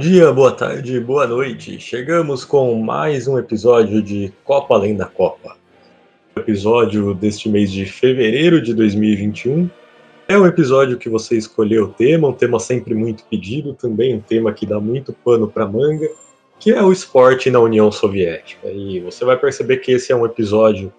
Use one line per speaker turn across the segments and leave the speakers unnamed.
Dia, boa tarde, boa noite. Chegamos com mais um episódio de Copa Além da Copa. O episódio deste mês de fevereiro de 2021 é um episódio que você escolheu o tema, um tema sempre muito pedido, também um tema que dá muito pano para manga, que é o esporte na União Soviética. E você vai perceber que esse é um episódio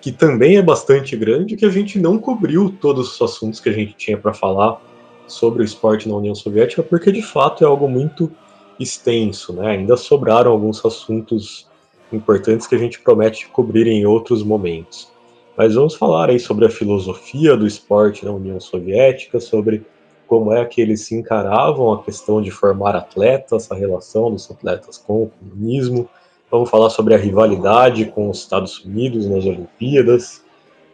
que também é bastante grande, que a gente não cobriu todos os assuntos que a gente tinha para falar sobre o esporte na União Soviética, porque de fato é algo muito extenso, né? Ainda sobraram alguns assuntos importantes que a gente promete cobrir em outros momentos. Mas vamos falar aí sobre a filosofia do esporte na União Soviética, sobre como é que eles se encaravam a questão de formar atletas, a relação dos atletas com o comunismo. Vamos falar sobre a rivalidade com os Estados Unidos nas Olimpíadas.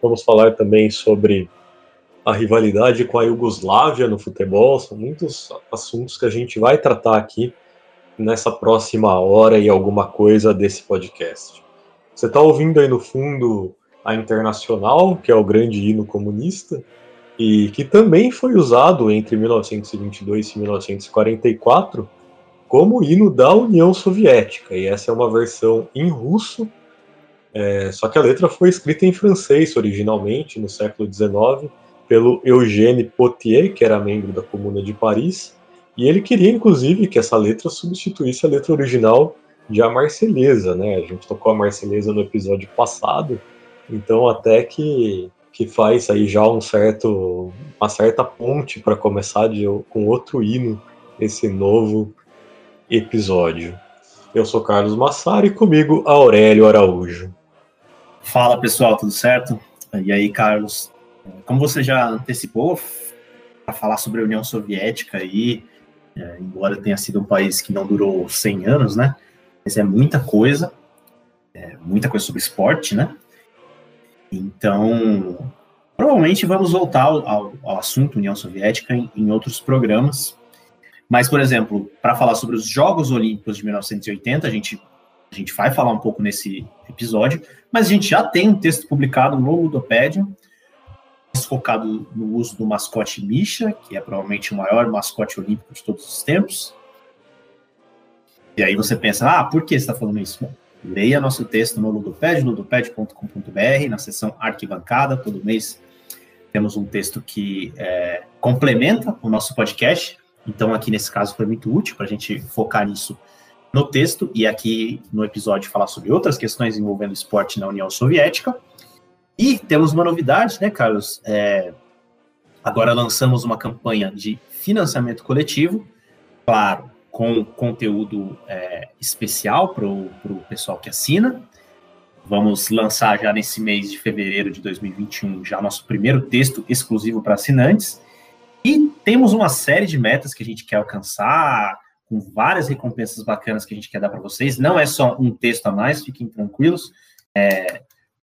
Vamos falar também sobre a rivalidade com a Iugoslávia no futebol, são muitos assuntos que a gente vai tratar aqui nessa próxima hora e alguma coisa desse podcast. Você está ouvindo aí no fundo a Internacional, que é o grande hino comunista, e que também foi usado entre 1922 e 1944 como hino da União Soviética, e essa é uma versão em russo, é, só que a letra foi escrita em francês originalmente, no século XIX, pelo Eugène Potier, que era membro da Comuna de Paris, e ele queria, inclusive, que essa letra substituísse a letra original de A Marselhesa, né? A gente tocou a Marselhesa no episódio passado, então até que, que faz aí já um certo, uma certa ponte para começar de, com outro hino esse novo episódio. Eu sou Carlos Massari e comigo Aurélio Araújo.
Fala pessoal, tudo certo? E aí, Carlos? Como você já antecipou, para falar sobre a União Soviética aí, é, embora tenha sido um país que não durou 100 anos, né? Mas é muita coisa, é, muita coisa sobre esporte, né? Então, provavelmente vamos voltar ao, ao assunto União Soviética em, em outros programas. Mas, por exemplo, para falar sobre os Jogos Olímpicos de 1980, a gente, a gente vai falar um pouco nesse episódio, mas a gente já tem um texto publicado no Ludopédia, focado no uso do mascote Misha, que é provavelmente o maior mascote olímpico de todos os tempos. E aí você pensa, ah, por que você está falando isso? Leia nosso texto no Ludoped, ludoped.com.br, na seção arquibancada, todo mês temos um texto que é, complementa o nosso podcast, então aqui nesse caso foi muito útil para a gente focar nisso no texto, e aqui no episódio falar sobre outras questões envolvendo esporte na União Soviética. E temos uma novidade, né, Carlos? É, agora lançamos uma campanha de financiamento coletivo, claro, com conteúdo é, especial para o pessoal que assina. Vamos lançar já nesse mês de fevereiro de 2021 já nosso primeiro texto exclusivo para assinantes. E temos uma série de metas que a gente quer alcançar, com várias recompensas bacanas que a gente quer dar para vocês. Não é só um texto a mais, fiquem tranquilos. É,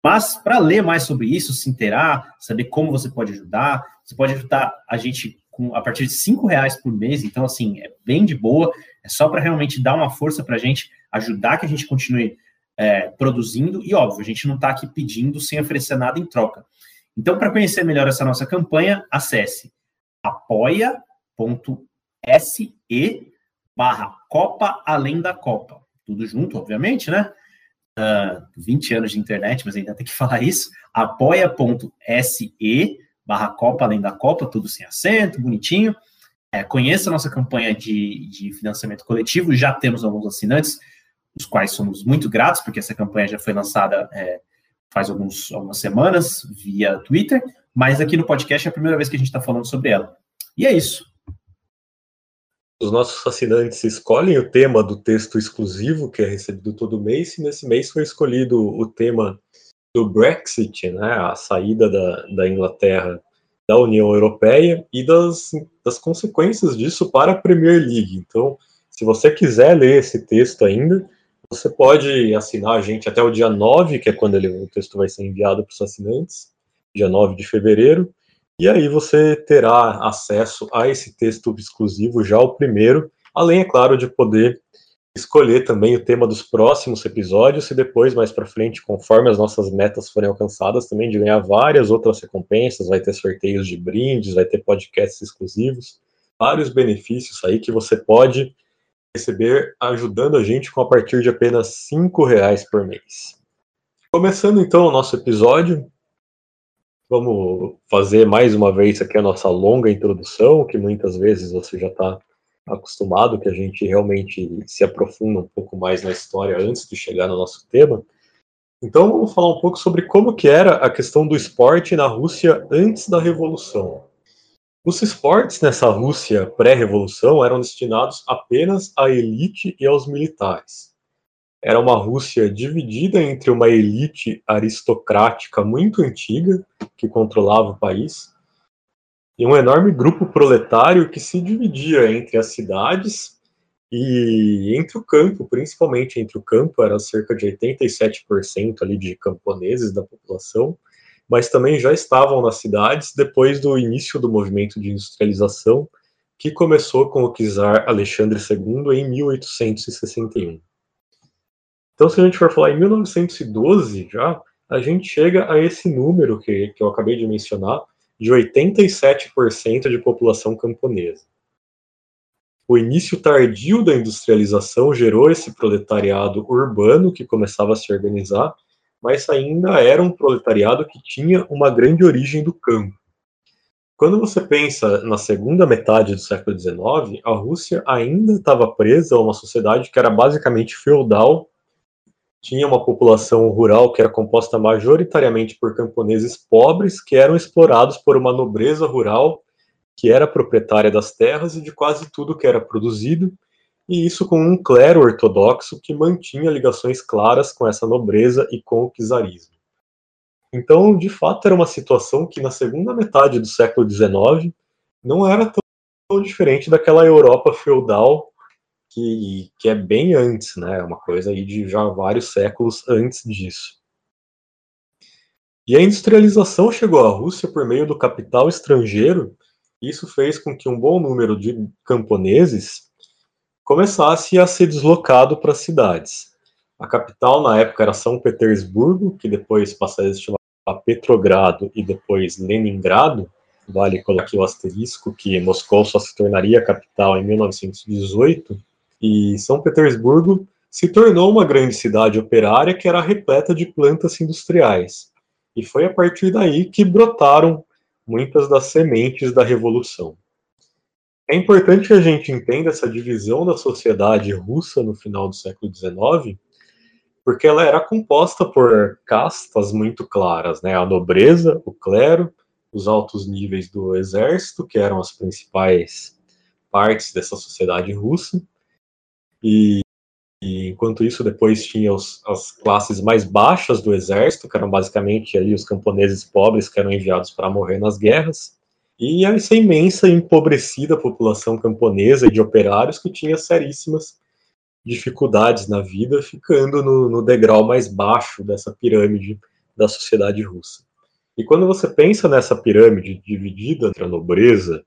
mas para ler mais sobre isso, se inteirar, saber como você pode ajudar, você pode ajudar a gente com, a partir de cinco reais por mês. Então, assim, é bem de boa. É só para realmente dar uma força para a gente, ajudar que a gente continue é, produzindo. E, óbvio, a gente não está aqui pedindo sem oferecer nada em troca. Então, para conhecer melhor essa nossa campanha, acesse apoia.se barra Copa Além da Copa. Tudo junto, obviamente, né? Uh, 20 anos de internet, mas ainda tem que falar isso, apoia.se barra Copa Além da Copa, tudo sem acento, bonitinho. É, conheça a nossa campanha de, de financiamento coletivo, já temos alguns assinantes, os quais somos muito gratos, porque essa campanha já foi lançada é, faz alguns, algumas semanas via Twitter, mas aqui no podcast é a primeira vez que a gente está falando sobre ela. E é isso.
Os nossos assinantes escolhem o tema do texto exclusivo que é recebido todo mês, e nesse mês foi escolhido o tema do Brexit, né, a saída da, da Inglaterra da União Europeia e das, das consequências disso para a Premier League. Então, se você quiser ler esse texto ainda, você pode assinar a gente até o dia 9, que é quando ele, o texto vai ser enviado para os assinantes, dia 9 de fevereiro, e aí você terá acesso a esse texto exclusivo, já o primeiro, além, é claro, de poder escolher também o tema dos próximos episódios e depois, mais para frente, conforme as nossas metas forem alcançadas, também de ganhar várias outras recompensas, vai ter sorteios de brindes, vai ter podcasts exclusivos, vários benefícios aí que você pode receber ajudando a gente com a partir de apenas cinco reais por mês. Começando então o nosso episódio, vamos fazer mais uma vez aqui a nossa longa introdução, que muitas vezes você já está acostumado, que a gente realmente se aprofunda um pouco mais na história antes de chegar no nosso tema. Então vamos falar um pouco sobre como que era a questão do esporte na Rússia antes da Revolução. Os esportes nessa Rússia pré-revolução eram destinados apenas à elite e aos militares. Era uma Rússia dividida entre uma elite aristocrática muito antiga, que controlava o país, e um enorme grupo proletário que se dividia entre as cidades e entre o campo, principalmente entre o campo, era cerca de 87% ali de camponeses da população, mas também já estavam nas cidades depois do início do movimento de industrialização, que começou com o czar Alexandre II em 1861. Então, se a gente for falar em 1912 já, a gente chega a esse número que, que eu acabei de mencionar, de 87% de população camponesa. O início tardio da industrialização gerou esse proletariado urbano que começava a se organizar mas ainda era um proletariado que tinha uma grande origem do campo. Quando você pensa na segunda metade do século XIX, a Rússia ainda estava presa a uma sociedade que era basicamente feudal, tinha uma população rural que era composta majoritariamente por camponeses pobres que eram explorados por uma nobreza rural que era proprietária das terras e de quase tudo que era produzido, e isso com um clero ortodoxo que mantinha ligações claras com essa nobreza e com o czarismo. Então, de fato, era uma situação que na segunda metade do século XIX não era tão diferente daquela Europa feudal que, que é bem antes, né? Uma coisa aí de já vários séculos antes disso. E a industrialização chegou à Rússia por meio do capital estrangeiro, isso fez com que um bom número de camponeses começasse a ser deslocado para cidades. A capital na época era São Petersburgo, que depois passaria a se chamar Petrogrado e depois Leningrado. Vale colocar o asterisco que Moscou só se tornaria capital em 1918. E São Petersburgo se tornou uma grande cidade operária que era repleta de plantas industriais. E foi a partir daí que brotaram muitas das sementes da revolução. É importante que a gente entenda essa divisão da sociedade russa no final do século XIX, porque ela era composta por castas muito claras, né? A nobreza, o clero, os altos níveis do exército, que eram as principais partes dessa sociedade russa, e, e enquanto isso depois tinha os, as classes mais baixas do exército, que eram basicamente ali os camponeses pobres que eram enviados para morrer nas guerras, e essa imensa e empobrecida população camponesa e de operários que tinha seríssimas dificuldades na vida, ficando no, no degrau mais baixo dessa pirâmide da sociedade russa. E quando você pensa nessa pirâmide dividida entre a nobreza,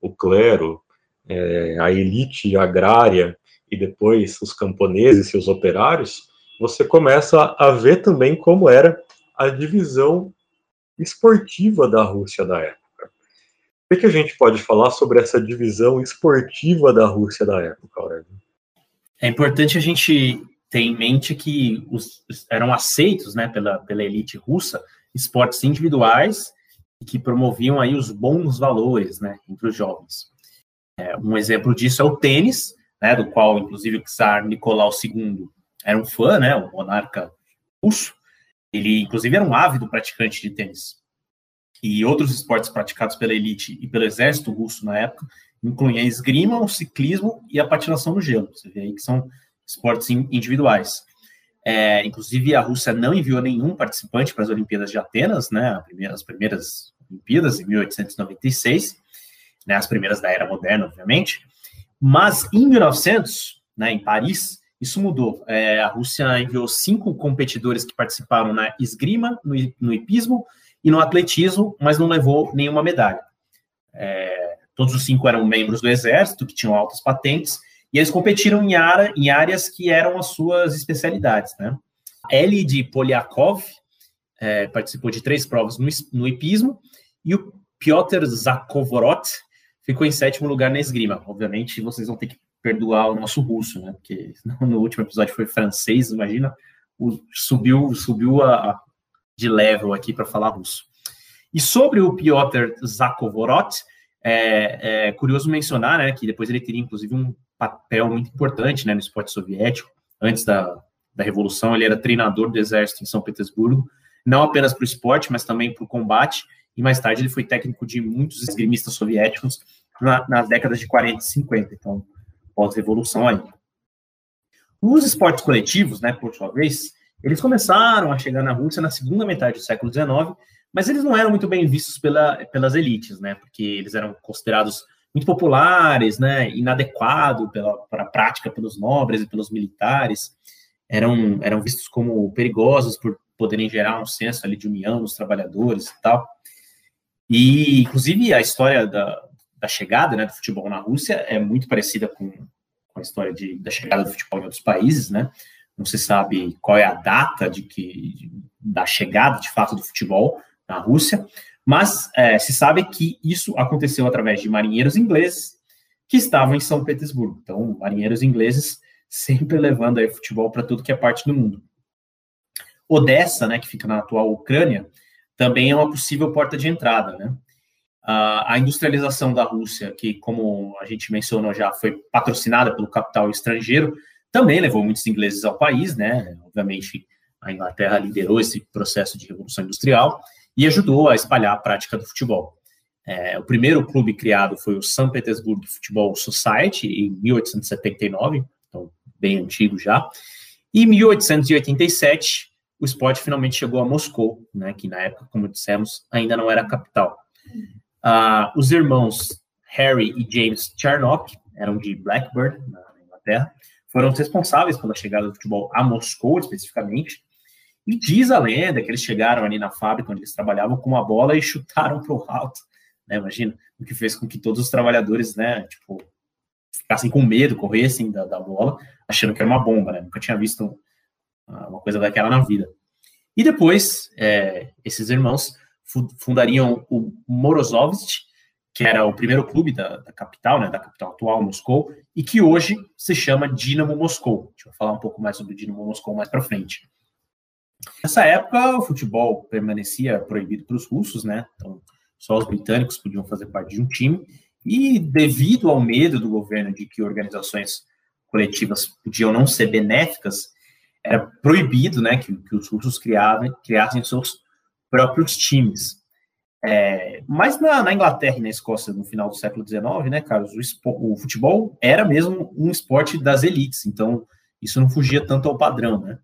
o clero, é, a elite agrária e depois os camponeses e os operários, você começa a ver também como era a divisão esportiva da Rússia da época. O que a gente pode falar sobre essa divisão esportiva da Rússia da época, Aurélio?
É importante a gente ter em mente que os, eram aceitos né, pela, pela elite russa esportes individuais que promoviam aí os bons valores né, entre os jovens. É, um exemplo disso é o tênis, né, do qual, inclusive, o czar Nicolau II era um fã, né, o monarca russo. Ele, inclusive, era um ávido praticante de tênis. E outros esportes praticados pela elite e pelo exército russo na época incluem a esgrima, o ciclismo e a patinação no gelo. Você vê aí que são esportes individuais. É, inclusive, a Rússia não enviou nenhum participante para as Olimpíadas de Atenas, né, as primeiras Olimpíadas, em 1896, né, as primeiras da era moderna, obviamente. Mas em 1900, né, em Paris, isso mudou. É, a Rússia enviou cinco competidores que participaram na esgrima, no, no hipismo e no atletismo, mas não levou nenhuma medalha. É, todos os cinco eram membros do exército, que tinham altas patentes, e eles competiram em, em áreas que eram as suas especialidades. Né? Eli de Polyakov é, participou de três provas no, no hipismo, e o Piotr Zakovorot ficou em sétimo lugar na esgrima. Obviamente, vocês vão ter que perdoar o nosso russo, né? Porque no último episódio foi francês, imagina, o, subiu, subiu a, a, de level aqui para falar russo. E sobre o Piotr Zakovorot, é, é, curioso mencionar, né, que depois ele teria inclusive um papel muito importante, né, no esporte soviético. Antes da, da revolução, ele era treinador do exército em São Petersburgo, não apenas para o esporte, mas também para o combate. E mais tarde ele foi técnico de muitos esgrimistas soviéticos na, nas décadas de 40 e 50. Então, pós-revolução aí. Os esportes coletivos, né, por sua vez, eles começaram a chegar na Rússia na segunda metade do século XIX, mas eles não eram muito bem vistos pela, pelas elites, né, porque eles eram considerados muito populares, né, inadequado pela, para a prática pelos nobres e pelos militares, eram, eram vistos como perigosos por poderem gerar um senso ali de união nos trabalhadores e tal. E, inclusive, a história da, da chegada né, do futebol na Rússia é muito parecida com, com a história de, da chegada do futebol em outros países, né? Não se sabe qual é a data de que da chegada, de fato, do futebol na Rússia, mas é, se sabe que isso aconteceu através de marinheiros ingleses que estavam em São Petersburgo. Então, marinheiros ingleses sempre levando aí futebol para tudo que é parte do mundo. Odessa, né, que fica na atual Ucrânia, também é uma possível porta de entrada, né? a industrialização da Rússia, que, como a gente mencionou já, foi patrocinada pelo capital estrangeiro, também levou muitos ingleses ao país, né? Obviamente, a Inglaterra liderou esse processo de revolução industrial e ajudou a espalhar a prática do futebol. É, o primeiro clube criado foi o St. Petersburg Football Society, em 1879, então bem antigo já. E em 1887, o esporte finalmente chegou a Moscou, né, que na época, como dissemos, ainda não era a capital. Uh, os irmãos Harry e James Charnock, eram de Blackburn, na Inglaterra, foram responsáveis pela chegada do futebol a Moscou, especificamente. E diz a lenda que eles chegaram ali na fábrica onde eles trabalhavam com uma bola e chutaram para o alto. Né, imagina, o que fez com que todos os trabalhadores, né, tipo, ficassem com medo, corressem da, da bola, achando que era uma bomba, né? Nunca tinha visto uma coisa daquela na vida. E depois, é, esses irmãos fundariam o Morozovsk, que era o primeiro clube da, da, capital, né, da capital atual, Moscou, e que hoje se chama Dinamo Moscou. A gente vai falar um pouco mais sobre o Dinamo Moscou mais para frente. Nessa época, o futebol permanecia proibido para os russos, né? Então, só os britânicos podiam fazer parte de um time. E devido ao medo do governo de que organizações coletivas podiam não ser benéficas, era proibido, né, que, que os russos criavam, criassem seus próprios times. É, mas na, na, Inglaterra e na Escócia, no final do século XIX, né, Carlos, o, o, futebol era mesmo um esporte das elites, então isso não fugia tanto ao padrão, né?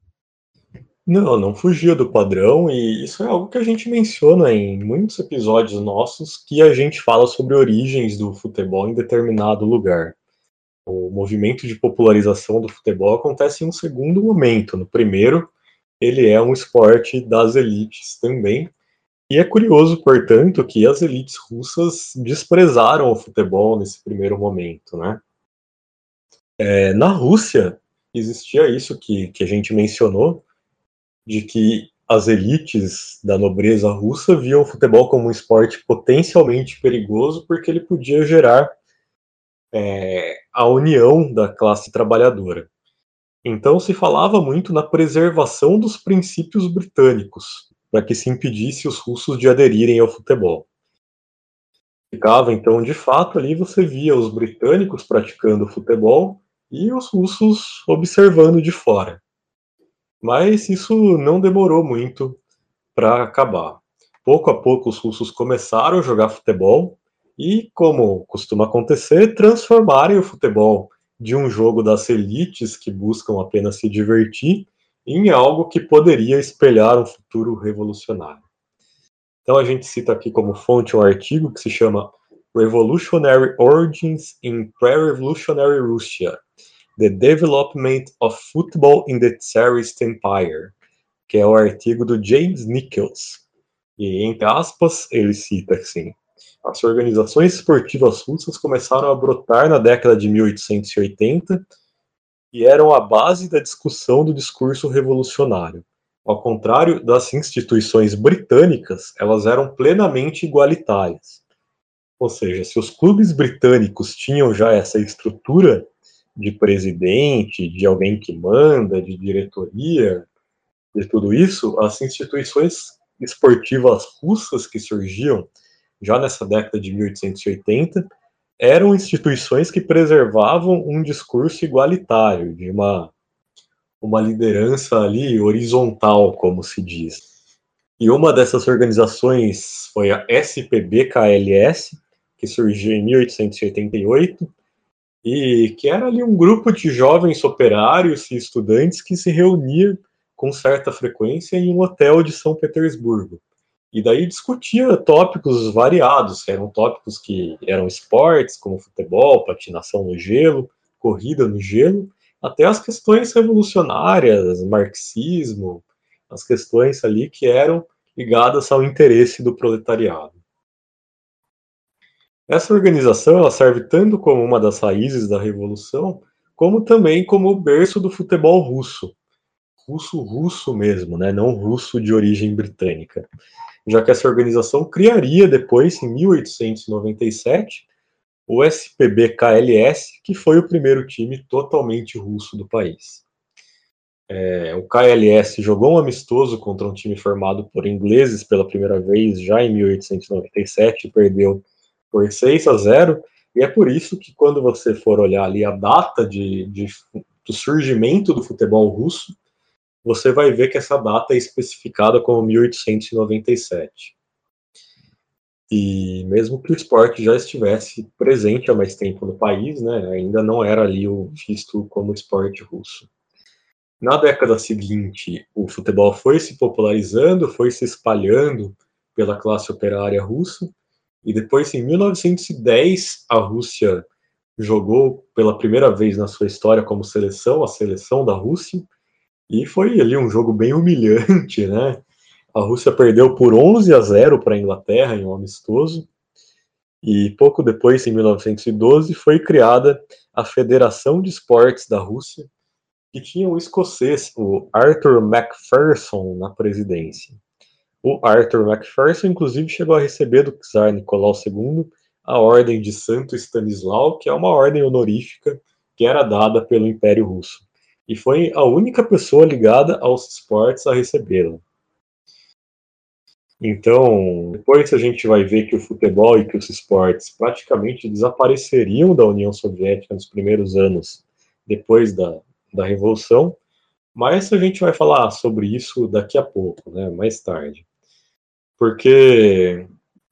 Não, não fugia do padrão, e isso é algo que a gente menciona em muitos episódios nossos que a gente fala sobre origens do futebol em determinado lugar. O movimento de popularização do futebol acontece em um segundo momento. No primeiro, ele é um esporte das elites também. E é curioso, portanto, que as elites russas desprezaram o futebol nesse primeiro momento, né? É, na Rússia existia isso que, que a gente mencionou, de que as elites da nobreza russa viam o futebol como um esporte potencialmente perigoso porque ele podia gerar é, a união da classe trabalhadora. Então se falava muito na preservação dos princípios britânicos, para que se impedisse os russos de aderirem ao futebol. Ficava então, de fato, ali você via os britânicos praticando futebol e os russos observando de fora. Mas isso não demorou muito para acabar. Pouco a pouco os russos começaram a jogar futebol e, como costuma acontecer, transformarem o futebol de um jogo das elites que buscam apenas se divertir em algo que poderia espelhar um futuro revolucionário. Então a gente cita aqui como fonte um artigo que se chama Revolutionary Origins in Pre-Revolutionary Russia: The Development of Football in the Tsarist Empire, que é o artigo do James Nichols. E entre aspas, ele cita assim: as organizações esportivas russas começaram a brotar na década de 1880 e eram a base da discussão do discurso revolucionário. Ao contrário das instituições britânicas, elas eram plenamente igualitárias. Ou seja, se os clubes britânicos tinham já essa estrutura de presidente, de alguém que manda, de diretoria, de tudo isso, as instituições esportivas russas que surgiam já nessa década de 1880 eram instituições que preservavam um discurso igualitário, de uma, uma liderança ali horizontal, como se diz. E uma dessas organizações foi a SPB-KLS, que surgiu em 1888, e que era ali um grupo de jovens operários e estudantes que se reunia com certa frequência em um hotel de São Petersburgo. E daí discutia tópicos variados, eram tópicos que eram esportes, como futebol, patinação no gelo, corrida no gelo, até as questões revolucionárias, marxismo, as questões ali que eram ligadas ao interesse do proletariado. Essa organização ela serve tanto como uma das raízes da revolução, como também como o berço do futebol russo. Russo russo mesmo, né? não russo de origem britânica já que essa organização criaria depois, em 1897, o SPB-KLS, que foi o primeiro time totalmente russo do país. É, o KLS jogou um amistoso contra um time formado por ingleses pela primeira vez já em 1897 e perdeu por 6 a 0. E é por isso que quando você for olhar ali a data de, de do surgimento do futebol russo, você vai ver que essa data é especificada como 1897. E mesmo que o esporte já estivesse presente há mais tempo no país, né, ainda não era ali o visto como esporte russo. Na década seguinte, o futebol foi se popularizando, foi se espalhando pela classe operária russa, e depois, em 1910, a Rússia jogou pela primeira vez na sua história como seleção, a seleção da Rússia, e foi ali um jogo bem humilhante, né? A Rússia perdeu por 11 a 0 para a Inglaterra em um amistoso. E pouco depois, em 1912, foi criada a Federação de Esportes da Rússia, que tinha o escocês, o Arthur Macpherson, na presidência. O Arthur Macpherson, inclusive, chegou a receber do czar Nicolau II a Ordem de Santo Stanislau, que é uma ordem honorífica que era dada pelo Império Russo e foi a única pessoa ligada aos esportes a recebê-la. Então, depois a gente vai ver que o futebol e que os esportes praticamente desapareceriam da União Soviética nos primeiros anos depois da, da Revolução, mas a gente vai falar sobre isso daqui a pouco, né, mais tarde. Porque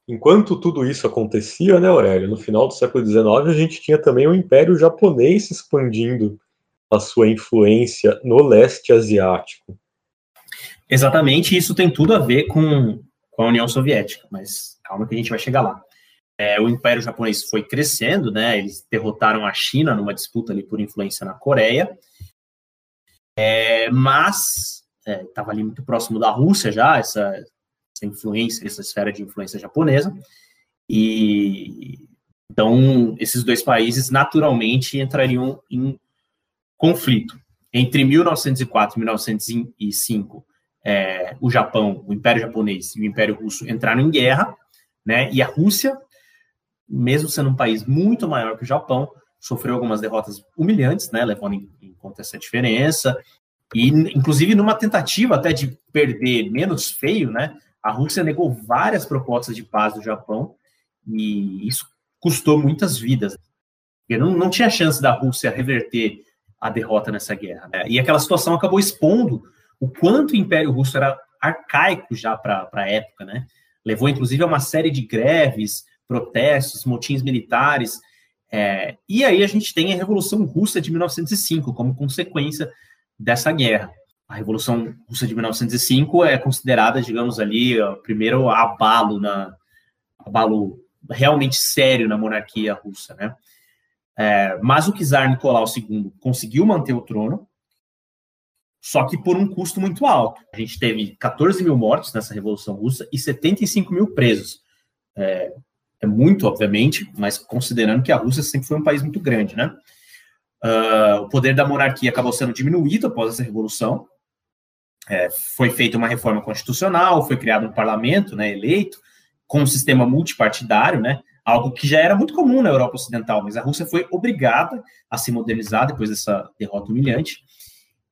enquanto tudo isso acontecia, né, Aurélio, no final do século XIX, a gente tinha também o Império Japonês se expandindo a sua influência no leste asiático.
Exatamente, isso tem tudo a ver com, com a União Soviética, mas calma que a gente vai chegar lá. É, o Império Japonês foi crescendo, né? Eles derrotaram a China numa disputa ali por influência na Coreia, é, mas estava é, ali muito próximo da Rússia já, essa, essa influência, essa esfera de influência japonesa, e então esses dois países naturalmente entrariam em conflito. Entre 1904 e 1905, é, o Japão, o Império Japonês e o Império Russo entraram em guerra, né? E a Rússia, mesmo sendo um país muito maior que o Japão, sofreu algumas derrotas humilhantes, né, levando em, em conta essa diferença, e inclusive numa tentativa até de perder menos feio, né, a Rússia negou várias propostas de paz do Japão, e isso custou muitas vidas. Não, não tinha chance da Rússia reverter a derrota nessa guerra. Né? E aquela situação acabou expondo o quanto o Império Russo era arcaico já para a época, né? Levou, inclusive, a uma série de greves, protestos, motins militares. É, e aí a gente tem a Revolução Russa de 1905 como consequência dessa guerra. A Revolução Russa de 1905 é considerada, digamos ali, o primeiro abalo na abalo realmente sério na monarquia russa, né? É, mas o czar Nicolau II conseguiu manter o trono, só que por um custo muito alto. A gente teve 14 mil mortos nessa Revolução Russa e 75 mil presos. É, é muito, obviamente, mas considerando que a Rússia sempre foi um país muito grande, né? Uh, o poder da monarquia acabou sendo diminuído após essa revolução. É, foi feita uma reforma constitucional, foi criado um parlamento, né, eleito, com um sistema multipartidário, né, algo que já era muito comum na Europa Ocidental, mas a Rússia foi obrigada a se modernizar depois dessa derrota humilhante.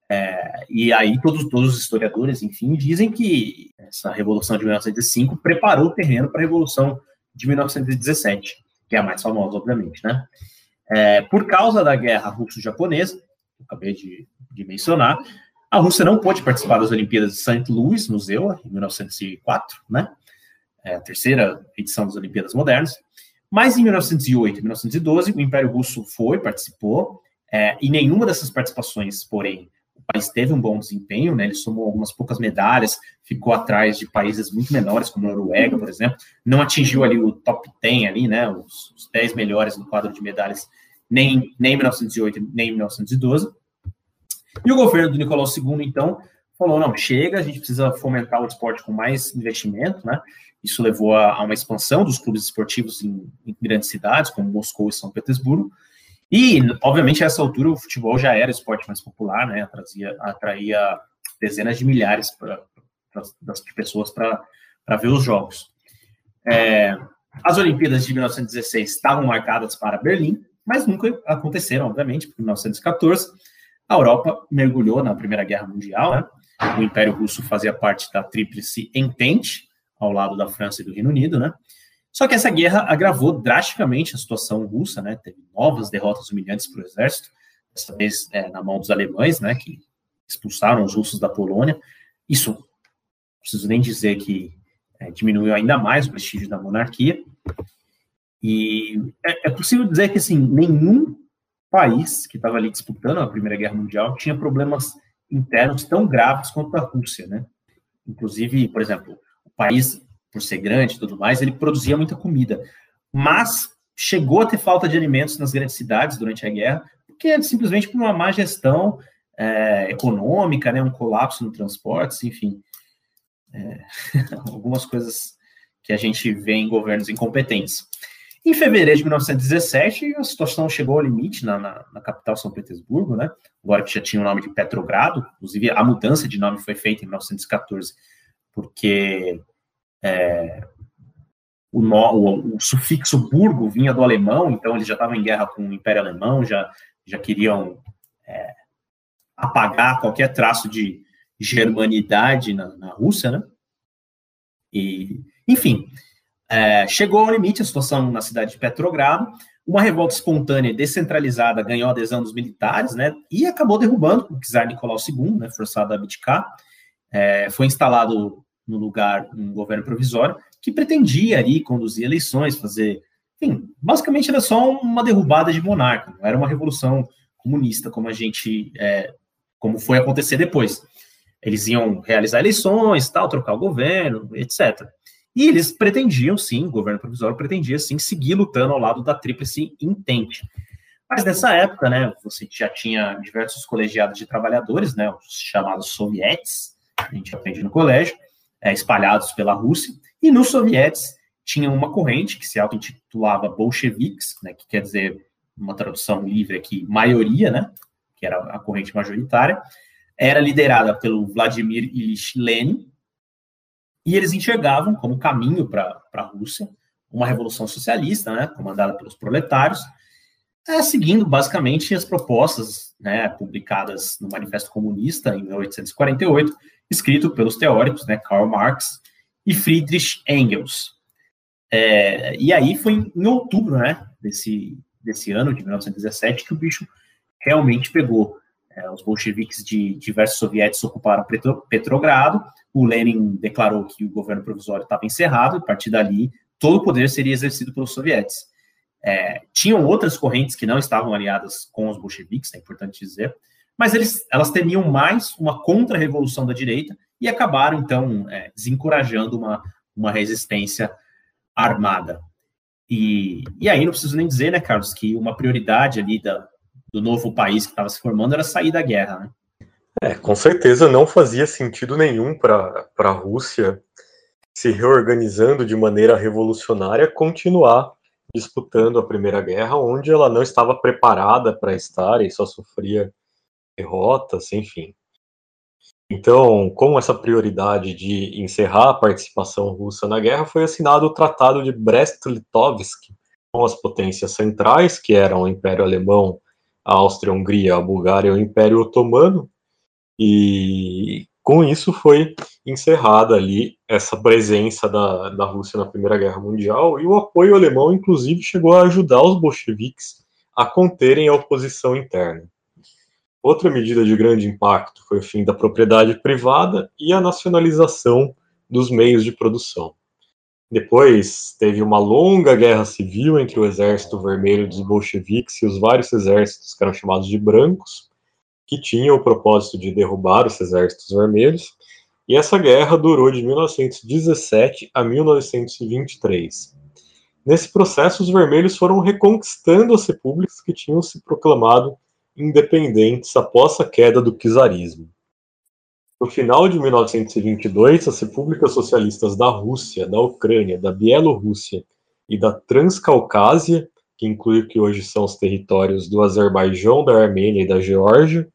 É, e aí todos, todos os historiadores, enfim, dizem que essa revolução de 1905 preparou o terreno para a revolução de 1917, que é a mais famosa, obviamente, né? É, por causa da guerra russo-japonesa, que acabei de, de, mencionar, a Rússia não pôde participar das Olimpíadas de St. Louis, no ZEUA, em 1904, né? É a terceira edição das Olimpíadas Modernas. Mas em 1908 e 1912, o Império Russo foi, participou, é, e nenhuma dessas participações, porém, o país teve um bom desempenho, né? Ele somou algumas poucas medalhas, ficou atrás de países muito menores, como a Noruega, por exemplo, não atingiu ali o top 10 ali, né? Os, os 10 melhores no quadro de medalhas, nem, nem em 1908, nem em 1912. E o governo do Nicolau II, então, falou: não, chega, a gente precisa fomentar o esporte com mais investimento, né? Isso levou a, a uma expansão dos clubes esportivos em, em grandes cidades, como Moscou e São Petersburgo. E, obviamente, a essa altura o futebol já era o esporte mais popular, né? Atraía, atraía dezenas de milhares pra, pra, de pessoas para ver os jogos. É, as Olimpíadas de 1916 estavam marcadas para Berlim, mas nunca aconteceram, obviamente, porque em 1914 a Europa mergulhou na Primeira Guerra Mundial, né? O Império Russo fazia parte da Tríplice Entente, ao lado da França e do Reino Unido, né? Só que essa guerra agravou drasticamente a situação russa, né? Teve novas derrotas humilhantes para o exército, dessa vez é, na mão dos alemães, né? Que expulsaram os russos da Polônia. Isso, não preciso nem dizer que é, diminuiu ainda mais o prestígio da monarquia. E é, é possível dizer que, assim, nenhum país que estava ali disputando a Primeira Guerra Mundial tinha problemas internos tão graves quanto a Rússia, né? Inclusive, por exemplo, país por ser grande e tudo mais, ele produzia muita comida. Mas chegou a ter falta de alimentos nas grandes cidades durante a guerra, porque simplesmente por uma má gestão é, econômica, né, um colapso no transporte, enfim. É, algumas coisas que a gente vê em governos incompetentes. Em fevereiro de 1917, a situação chegou ao limite na, na, na, capital São Petersburgo, né? Agora que já tinha o nome de Petrogrado, inclusive a mudança de nome foi feita em 1914, porque é, o, o, o, sufixo burgo vinha do alemão, então eles já estavam em guerra com o Império Alemão, já, já queriam é, apagar qualquer traço de germanidade na, na Rússia, né? E, enfim, é, chegou ao limite a situação na cidade de Petrogrado, uma revolta espontânea e descentralizada ganhou a adesão dos militares, né, e acabou derrubando o czar Nicolau II, né, forçado a abdicar. É, foi instalado no lugar um governo provisório que pretendia ali conduzir eleições, fazer. Enfim, basicamente era só uma derrubada de monarca, não era uma revolução comunista como a gente. É, como foi acontecer depois. Eles iam realizar eleições, tal, trocar o governo, etc. E eles pretendiam, sim, o governo provisório pretendia, sim, seguir lutando ao lado da Tríplice Entente. Mas nessa época, né, você já tinha diversos colegiados de trabalhadores, né, os chamados sovietes, a gente aprende no colégio, é, espalhados pela Rússia, e nos sovietes tinha uma corrente que se auto-intitulava bolcheviques, né, que quer dizer, uma tradução livre aqui, maioria, né, que era a corrente majoritária, era liderada pelo Vladimir Ilyich Lenin, e eles enxergavam como caminho para a Rússia uma revolução socialista, né, comandada pelos proletários, é, seguindo basicamente as propostas né, publicadas no Manifesto Comunista em 1848, escrito pelos teóricos né, Karl Marx e Friedrich Engels. É, e aí foi em outubro né, desse, desse ano, de 1917, que o bicho realmente pegou. É, os bolcheviques de diversos soviéticos ocuparam Petrogrado, o Lenin declarou que o governo provisório estava encerrado, e a partir dali todo o poder seria exercido pelos soviéticos. É, tinham outras correntes que não estavam aliadas com os bolcheviques, é importante dizer, mas eles, elas temiam mais uma contra-revolução da direita e acabaram, então, é, desencorajando uma, uma resistência armada. E, e aí não preciso nem dizer, né, Carlos, que uma prioridade ali da, do novo país que estava se formando era sair da guerra, né?
É, com certeza não fazia sentido nenhum para a Rússia se reorganizando de maneira revolucionária continuar disputando a Primeira Guerra, onde ela não estava preparada para estar e só sofria derrotas, enfim. Então, com essa prioridade de encerrar a participação russa na guerra, foi assinado o Tratado de Brest-Litovsk com as potências centrais, que eram o Império Alemão, a Áustria-Hungria, a Bulgária e o Império Otomano, e com isso foi encerrada ali essa presença da, da Rússia na Primeira Guerra Mundial, e o apoio alemão, inclusive, chegou a ajudar os bolcheviques a conterem a oposição interna. Outra medida de grande impacto foi o fim da propriedade privada e a nacionalização dos meios de produção. Depois teve uma longa guerra civil entre o Exército Vermelho dos bolcheviques e os vários exércitos que eram chamados de brancos, que tinham o propósito de derrubar os exércitos vermelhos, e essa guerra durou de 1917 a 1923. Nesse processo, os vermelhos foram reconquistando as repúblicas que tinham se proclamado independentes após a queda do czarismo. No final de 1922, as repúblicas socialistas da Rússia, da Ucrânia, da Bielorrússia e da Transcaucásia, que inclui o que hoje são os territórios do Azerbaijão, da Armênia e da Geórgia,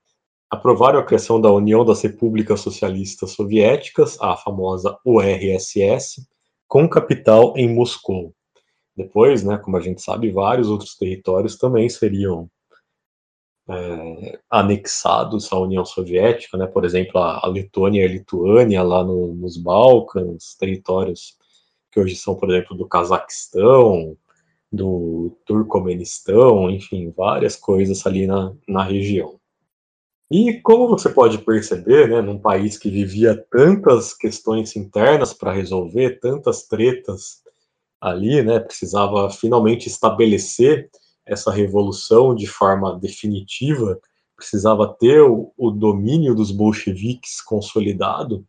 aprovaram a criação da União das Repúblicas Socialistas Soviéticas, a famosa URSS, com capital em Moscou. Depois, né, como a gente sabe, vários outros territórios também seriam é, anexados à União Soviética, né, por exemplo, a, Letônia e a Lituânia lá no, nos Balcãs, territórios que hoje são, por exemplo, do Cazaquistão, do Turcomenistão, enfim, várias coisas ali na, na região. E como você pode perceber, né, num país que vivia tantas questões internas para resolver, tantas tretas ali, né, precisava finalmente estabelecer essa revolução de forma definitiva, precisava ter o, o domínio dos bolcheviques consolidado.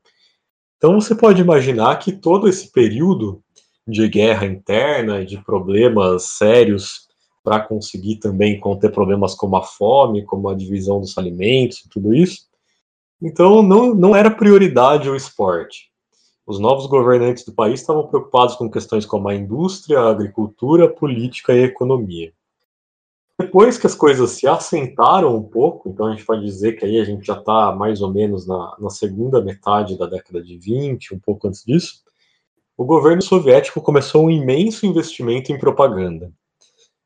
Então você pode imaginar que todo esse período de guerra interna, de problemas sérios para conseguir também conter problemas como a fome, como a divisão dos alimentos, tudo isso. Então não, não era prioridade o esporte. Os novos governantes do país estavam preocupados com questões como a indústria, a agricultura, a política e a economia. Depois que as coisas se assentaram um pouco, então a gente pode dizer que aí a gente já está mais ou menos na, na, segunda metade da década de 20, um pouco antes disso, o governo soviético começou um imenso investimento em propaganda.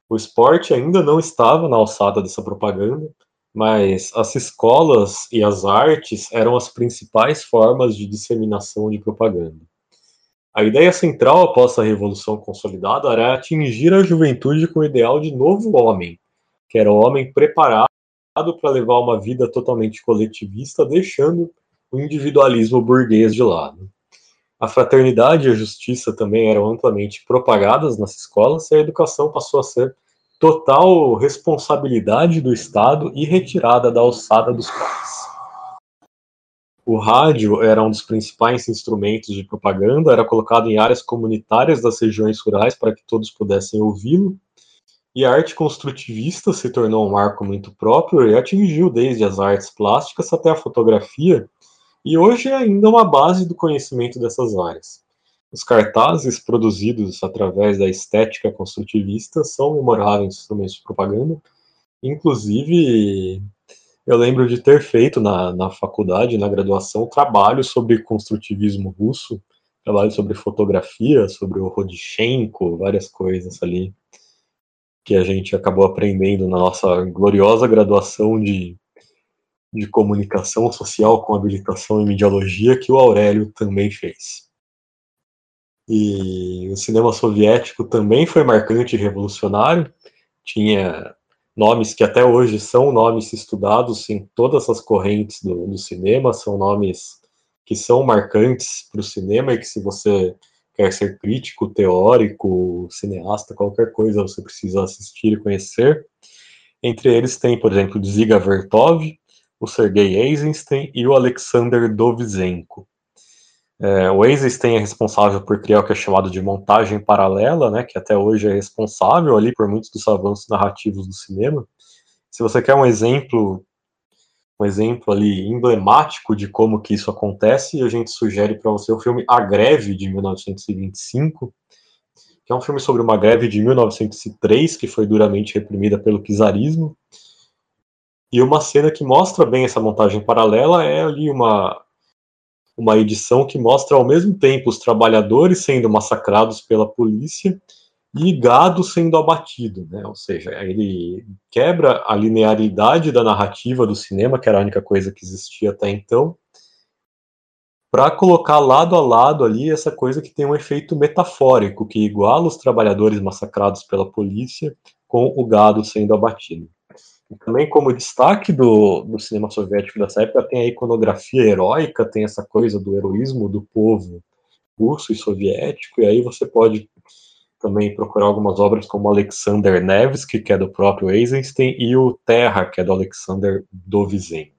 O esporte ainda não estava na alçada dessa propaganda, mas as escolas e as artes eram as principais formas de disseminação de propaganda. A ideia central após a Revolução Consolidada era atingir a juventude com o ideal de novo homem, que era o homem preparado para levar uma vida totalmente coletivista, deixando o individualismo burguês de lado. A fraternidade e a justiça também eram amplamente propagadas nas escolas e a educação passou a ser total responsabilidade do Estado e retirada da alçada dos pais. O rádio era um dos principais instrumentos de propaganda, era colocado em áreas comunitárias das regiões rurais para que todos pudessem ouvi-lo, e a arte construtivista se tornou um marco muito próprio e atingiu desde as artes plásticas até a fotografia, e hoje é ainda uma base do conhecimento dessas áreas. Os cartazes produzidos através da estética construtivista são memoráveis instrumentos de propaganda. Inclusive, eu lembro de ter feito na, na faculdade, na graduação, trabalho sobre construtivismo russo, trabalho sobre fotografia, sobre o Rodchenko, várias coisas ali que a gente acabou aprendendo na nossa gloriosa graduação de, de comunicação social com habilitação em mediologia, que o Aurélio também fez. E o cinema soviético também foi marcante e revolucionário, tinha nomes que até hoje são nomes estudados em todas as correntes do, do cinema, são nomes que são marcantes para o cinema e que se você quer ser crítico, teórico, cineasta, qualquer coisa você precisa assistir e conhecer. Entre eles tem, por exemplo, Ziga Vertov, o Sergei Eisenstein e o Alexander Dovzhenko. É, o Eisenstein é responsável por criar o que é chamado de montagem paralela, né, que até hoje é responsável ali por muitos dos avanços narrativos do cinema. Se você quer um exemplo um exemplo ali emblemático de como que isso acontece, a gente sugere para você o filme A Greve, de 1925, que é um filme sobre uma greve de 1903, que foi duramente reprimida pelo czarismo, e uma cena que mostra bem essa montagem paralela é ali uma, uma edição que mostra ao mesmo tempo os trabalhadores sendo massacrados pela polícia e gado sendo abatido, né? Ou seja, ele quebra a linearidade da narrativa do cinema, que era a única coisa que existia até então, para colocar lado a lado ali essa coisa que tem um efeito metafórico, que iguala os trabalhadores massacrados pela polícia com o gado sendo abatido. E também como destaque do, do cinema soviético dessa época tem a iconografia heróica, tem essa coisa do heroísmo do povo russo e soviético, e aí você pode também procurar algumas obras como Alexander Nevsky, que é do próprio Eisenstein, e o Terra, que é do Alexander Dovzhenko.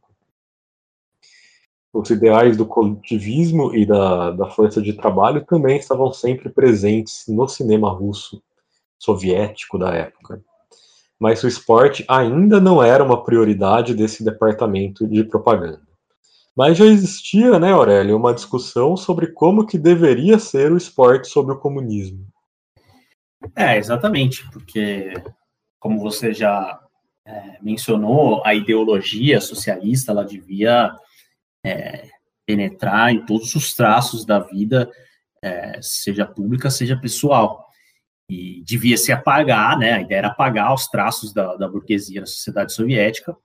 Os ideais do coletivismo e da, da força de trabalho também estavam sempre presentes no cinema russo soviético da época. Mas o esporte ainda não era uma prioridade desse departamento de propaganda. Mas já existia, né, Aurélio, uma discussão sobre como que deveria ser o esporte sob o comunismo.
É, exatamente, porque, como você já é, mencionou, a ideologia socialista ela devia é, penetrar em todos os traços da vida, é, seja pública, seja pessoal. E devia se apagar, né? A ideia era apagar os traços da, da burguesia na sociedade soviética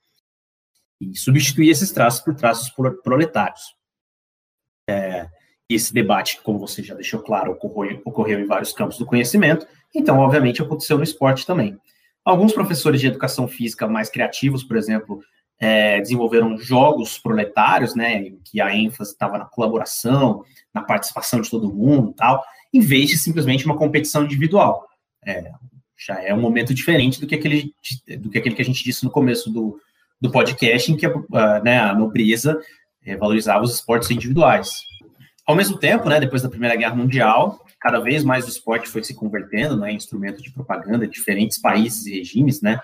e substituir esses traços por traços proletários. É, esse debate, como você já deixou claro, ocorreu, ocorreu em vários campos do conhecimento, então, obviamente, aconteceu no esporte também. Alguns professores de educação física mais criativos, por exemplo, é, desenvolveram jogos proletários, né, em que a ênfase estava na colaboração, na participação de todo mundo, tal, em vez de simplesmente uma competição individual. É, já é um momento diferente do que aquele, do que aquele que a gente disse no começo do, do podcast, em que a, né, a nobreza é, valorizava os esportes individuais. Ao mesmo tempo, né, depois da Primeira Guerra Mundial, cada vez mais o esporte foi se convertendo né, em instrumento de propaganda de diferentes países e regimes, né?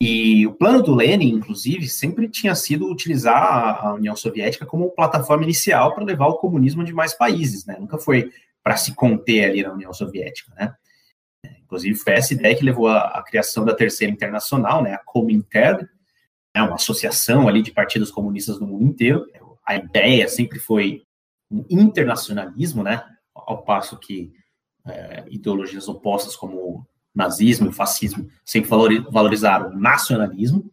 E o plano do Lenin, inclusive, sempre tinha sido utilizar a União Soviética como plataforma inicial para levar o comunismo a demais países, né? Nunca foi para se conter ali na União Soviética, né? Inclusive foi essa ideia que levou à, criação da Terceira Internacional, né? A Comintern, né, uma associação ali de partidos comunistas do mundo inteiro. A ideia sempre foi um internacionalismo, né? ao passo que é, ideologias opostas como nazismo e fascismo sempre valorizaram o nacionalismo.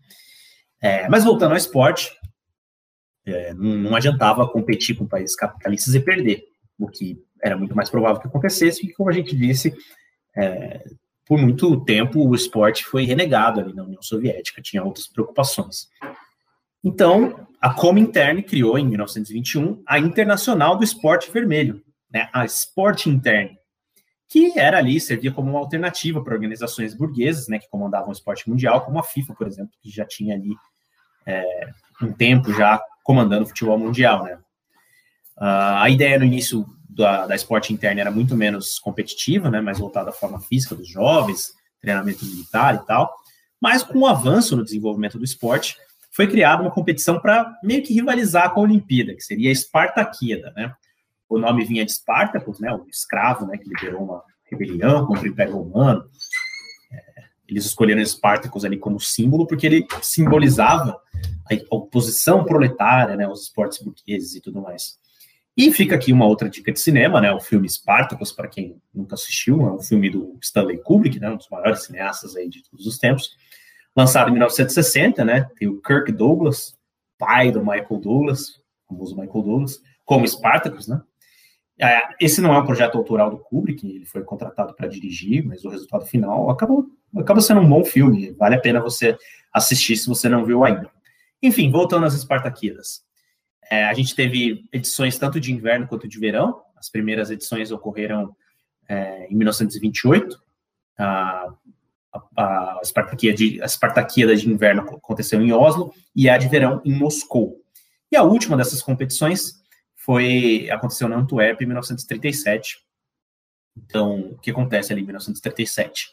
É, mas voltando ao esporte, é, não, não, adiantava competir com países capitalistas e perder, o que era muito mais provável que acontecesse, e como a gente disse, é, por muito tempo o esporte foi renegado ali na União Soviética, tinha outras preocupações. Então, a Comintern criou, em 1921, a Internacional do Esporte Vermelho, né, a Sport Interne, que era ali, servia como uma alternativa para organizações burguesas, né, que comandavam o esporte mundial, como a FIFA, por exemplo, que já tinha ali é, um tempo já comandando o futebol mundial, né. Uh, a ideia no início da, da esporte interna era muito menos competitiva, né, mais voltada à forma física dos jovens, treinamento militar e tal, mas com o avanço no desenvolvimento do esporte, foi criada uma competição para meio que rivalizar com a Olimpíada, que seria a Espartaquida, né? o nome vinha de Espartacus, né, o escravo, né, que liderou uma rebelião contra o Império Romano. É, eles escolheram Espartacus ali como símbolo porque ele simbolizava a oposição proletária, né, os esportes burgueses e tudo mais. E fica aqui uma outra dica de cinema, né? O filme Spartacus, para quem nunca assistiu, é um filme do Stanley Kubrick, né? Um dos maiores cineastas aí de todos os tempos. Lançado em 1960, né? Tem o Kirk Douglas, pai do Michael Douglas, famoso Michael Douglas, como Spartacus, né? É, esse não é um projeto autoral do Kubrick, ele foi contratado para dirigir, mas o resultado final acabou, acaba sendo um bom filme. Vale a pena você assistir se você não viu ainda. Enfim, voltando às Espartaquidas. É, a gente teve edições tanto de inverno quanto de verão. As primeiras edições ocorreram é, em 1928. A, a, a, Espartaquia de, de inverno aconteceu em Oslo e a de verão em Moscou. E a última dessas competições foi aconteceu na Antuérpia em 1937. Então, o que acontece ali em 1937?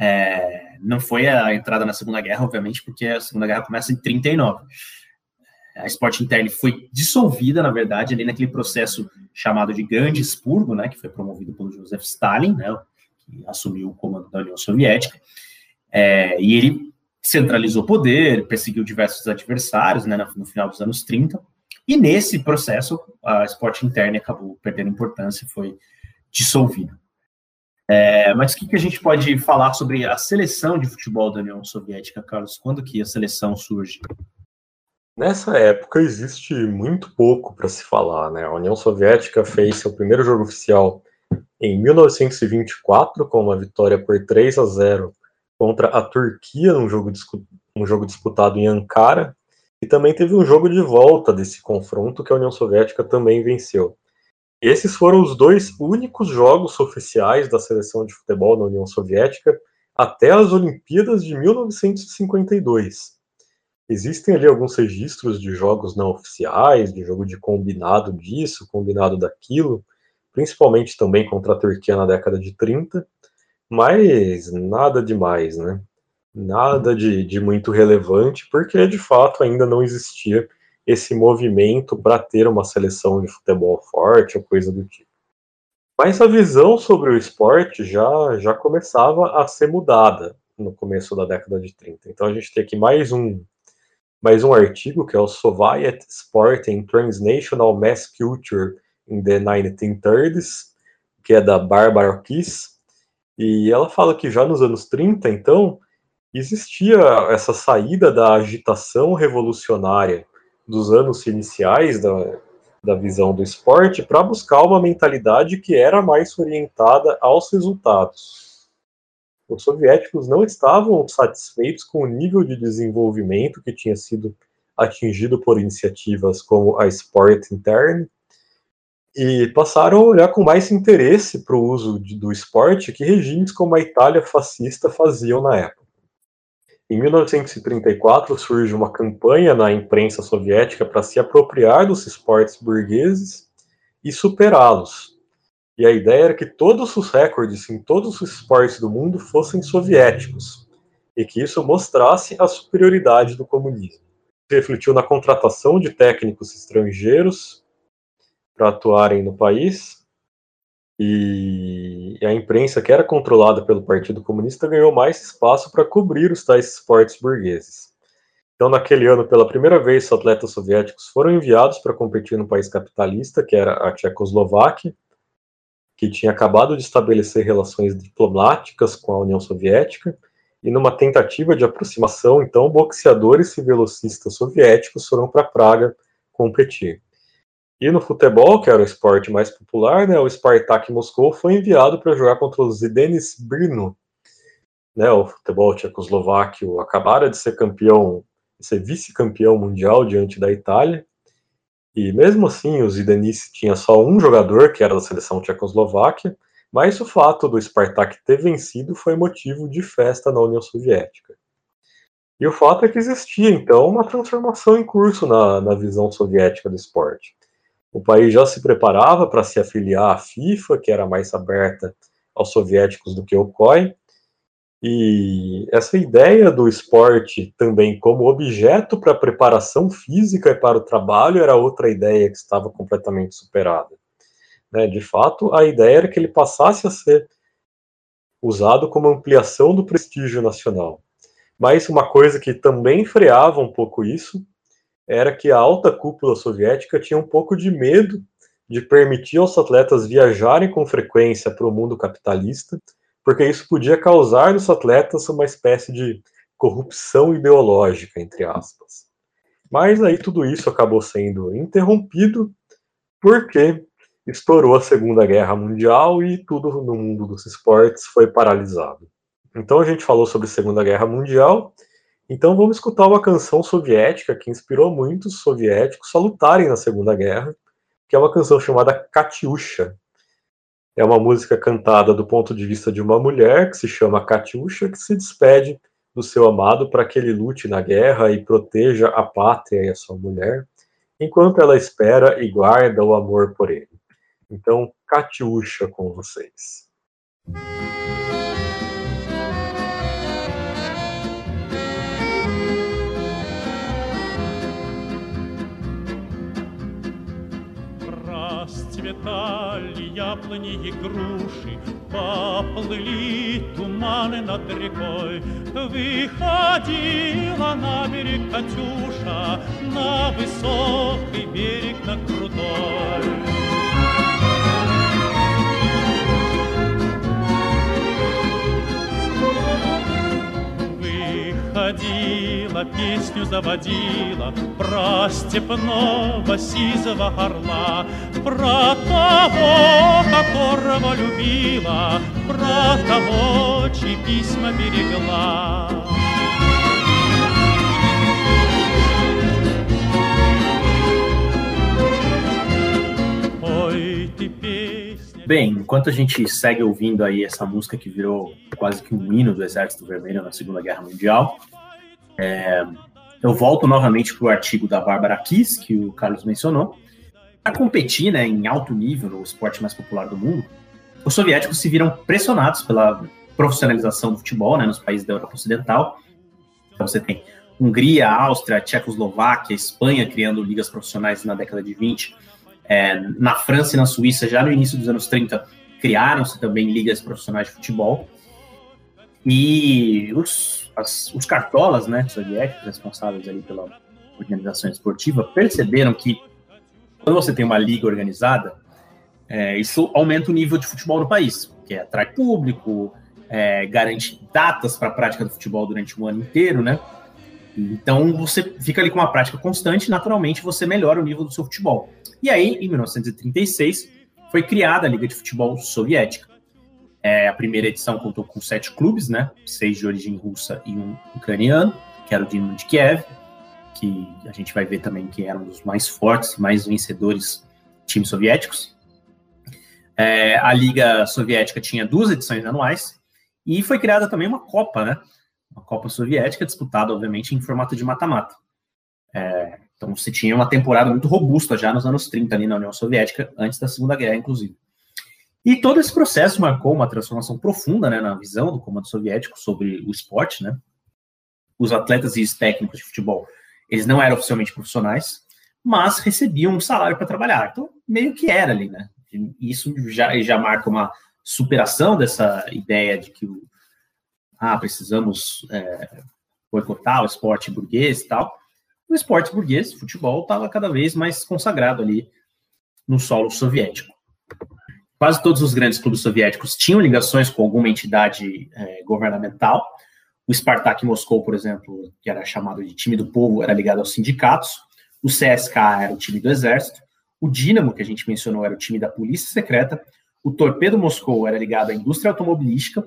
É, não foi a entrada na Segunda Guerra, obviamente, porque a Segunda Guerra começa em 39. A Sport Interne foi dissolvida, na verdade, ali naquele processo chamado de Grande Expurgo, né, que foi promovido pelo Joseph Stalin, né, que assumiu o comando da União Soviética, é, e ele centralizou poder, perseguiu diversos adversários, né, no, final dos anos 30, e nesse processo, a esporte interna acabou perdendo importância e foi dissolvida. É, mas o que, que, a gente pode falar sobre a seleção de futebol da União Soviética, Carlos? Quando que a seleção surge?
Nessa época existe muito pouco para se falar, né? A União Soviética fez seu primeiro jogo oficial em 1924 com uma vitória por 3 a 0 contra a Turquia num jogo, um jogo disputado em Ankara, e também teve um jogo de volta desse confronto que a União Soviética também venceu. Esses foram os dois únicos jogos oficiais da seleção de futebol na União Soviética até as Olimpíadas de 1952. Existem ali alguns registros de jogos não oficiais, de jogo de combinado disso, combinado daquilo, principalmente também contra a Turquia na década de 30, mas nada demais, né? nada de, de muito relevante, porque de fato ainda não existia esse movimento para ter uma seleção de futebol forte ou coisa do tipo. Mas a visão sobre o esporte já, já começava a ser mudada no começo da década de 30. Então a gente tem aqui mais um, mais um artigo que é o Soviet Sport and Transnational Mass Culture in the 1930s, que é da Barbara Kiss, e ela fala que já nos anos 30, então, existia essa saída da agitação revolucionária dos anos iniciais da, da visão do esporte para buscar uma mentalidade que era mais orientada aos resultados. Os soviéticos não estavam satisfeitos com o nível de desenvolvimento que tinha sido atingido por iniciativas como a Sport Interne e passaram a olhar com mais interesse para o uso de, do esporte que regimes como a Itália fascista faziam na época. Em 1934 surge uma campanha na imprensa soviética para se apropriar dos esportes burgueses e superá-los. E a ideia era que todos os recordes em todos os esportes do mundo fossem soviéticos e que isso mostrasse a superioridade do comunismo. Refletiu na contratação de técnicos estrangeiros para atuarem no país e a imprensa, que era controlada pelo Partido Comunista, ganhou mais espaço para cobrir os tais esportes burgueses. Então, naquele ano, pela primeira vez, atletas soviéticos foram enviados para competir no país capitalista, que era a Tchecoslováquia, que tinha acabado de estabelecer relações diplomáticas com a União Soviética, e numa tentativa de aproximação, então, boxeadores e velocistas soviéticos foram para Praga competir. E no futebol, que era o esporte mais popular, né, o Spartak Moscou foi enviado para jogar contra o Zidenis Brno. Né, o futebol tchecoslováquio acabara de ser campeão, ser vice-campeão mundial diante da Itália. E mesmo assim, o Zidenis tinha só um jogador, que era da seleção tchecoslováquia, mas o fato do Spartak ter vencido foi motivo de festa na União Soviética. E o fato é que existia, então, uma transformação em curso na, na visão soviética do esporte. O país já se preparava para se afiliar à FIFA, que era mais aberta aos soviéticos do que ao COI, e essa ideia do esporte também como objeto para preparação física e para o trabalho era outra ideia que estava completamente superada. Né? De fato, a ideia era que ele passasse a ser usado como ampliação do prestígio nacional. Mas uma coisa que também freava um pouco isso era que a alta cúpula soviética tinha um pouco de medo de permitir aos atletas viajarem com frequência para o mundo capitalista, porque isso podia causar nos atletas uma espécie de corrupção ideológica, entre aspas. Mas aí tudo isso acabou sendo interrompido porque estourou a Segunda Guerra Mundial e tudo no mundo dos esportes foi paralisado. Então a gente falou sobre a Segunda Guerra Mundial, então vamos escutar uma canção soviética que inspirou muitos soviéticos a lutarem na Segunda Guerra, que é uma canção chamada Katyusha. É uma música cantada do ponto de vista de uma mulher que se chama Katyusha, que se despede do seu amado para que ele lute na guerra e proteja a pátria e a sua mulher, enquanto ela espera e guarda o amor por ele. Então, Katyusha com vocês.
Расцветали яблони и груши, Поплыли туманы над рекой. Выходила на берег Катюша, На высокий берег, на крутой. ходила, песню заводила Про степного сизого орла, Про того, которого любила, Про того, чьи письма берегла. Ой, ты
Bem, enquanto a gente segue ouvindo aí essa música que virou quase que um hino do Exército Vermelho na Segunda Guerra Mundial, é, eu volto novamente para o artigo da Bárbara Kiss, que o Carlos mencionou. Para competir né, em alto nível no esporte mais popular do mundo, os soviéticos se viram pressionados pela profissionalização do futebol né, nos países da Europa Ocidental. Então você tem Hungria, Áustria, Tchecoslováquia, Espanha criando ligas profissionais na década de 20 é, na França e na Suíça, já no início dos anos 30, criaram-se também ligas profissionais de futebol. E os, as, os cartolas né, soviéticos, responsáveis ali pela organização esportiva, perceberam que quando você tem uma liga organizada, é, isso aumenta o nível de futebol no país, que atrai público, é, garante datas para a prática do futebol durante o ano inteiro, né? Então você fica ali com uma prática constante, naturalmente você melhora o nível do seu futebol. E aí, em 1936, foi criada a Liga de Futebol Soviética. É, a primeira edição contou com sete clubes, né? Seis de origem russa e um ucraniano, que era o Dinamo de Kiev, que a gente vai ver também que era um dos mais fortes e mais vencedores times soviéticos. É, a Liga Soviética tinha duas edições anuais e foi criada também uma Copa, né? Uma Copa Soviética disputada, obviamente, em formato de mata-mata. É, então você tinha uma temporada muito robusta já nos anos 30 ali na União Soviética, antes da Segunda Guerra, inclusive. E todo esse processo marcou uma transformação profunda né, na visão do comando soviético sobre o esporte. Né? Os atletas e os técnicos de futebol, eles não eram oficialmente profissionais, mas recebiam um salário para trabalhar. Então, meio que era ali, né? E isso já, já marca uma superação dessa ideia de que ah, precisamos é, boicotar o esporte burguês e tal o esporte burguês, futebol, estava cada vez mais consagrado ali no solo soviético. Quase todos os grandes clubes soviéticos tinham ligações com alguma entidade é, governamental. O Spartak Moscou, por exemplo, que era chamado de time do povo, era ligado aos sindicatos. O CSKA era o time do exército. O Dinamo, que a gente mencionou, era o time da polícia secreta. O Torpedo Moscou era ligado à indústria automobilística.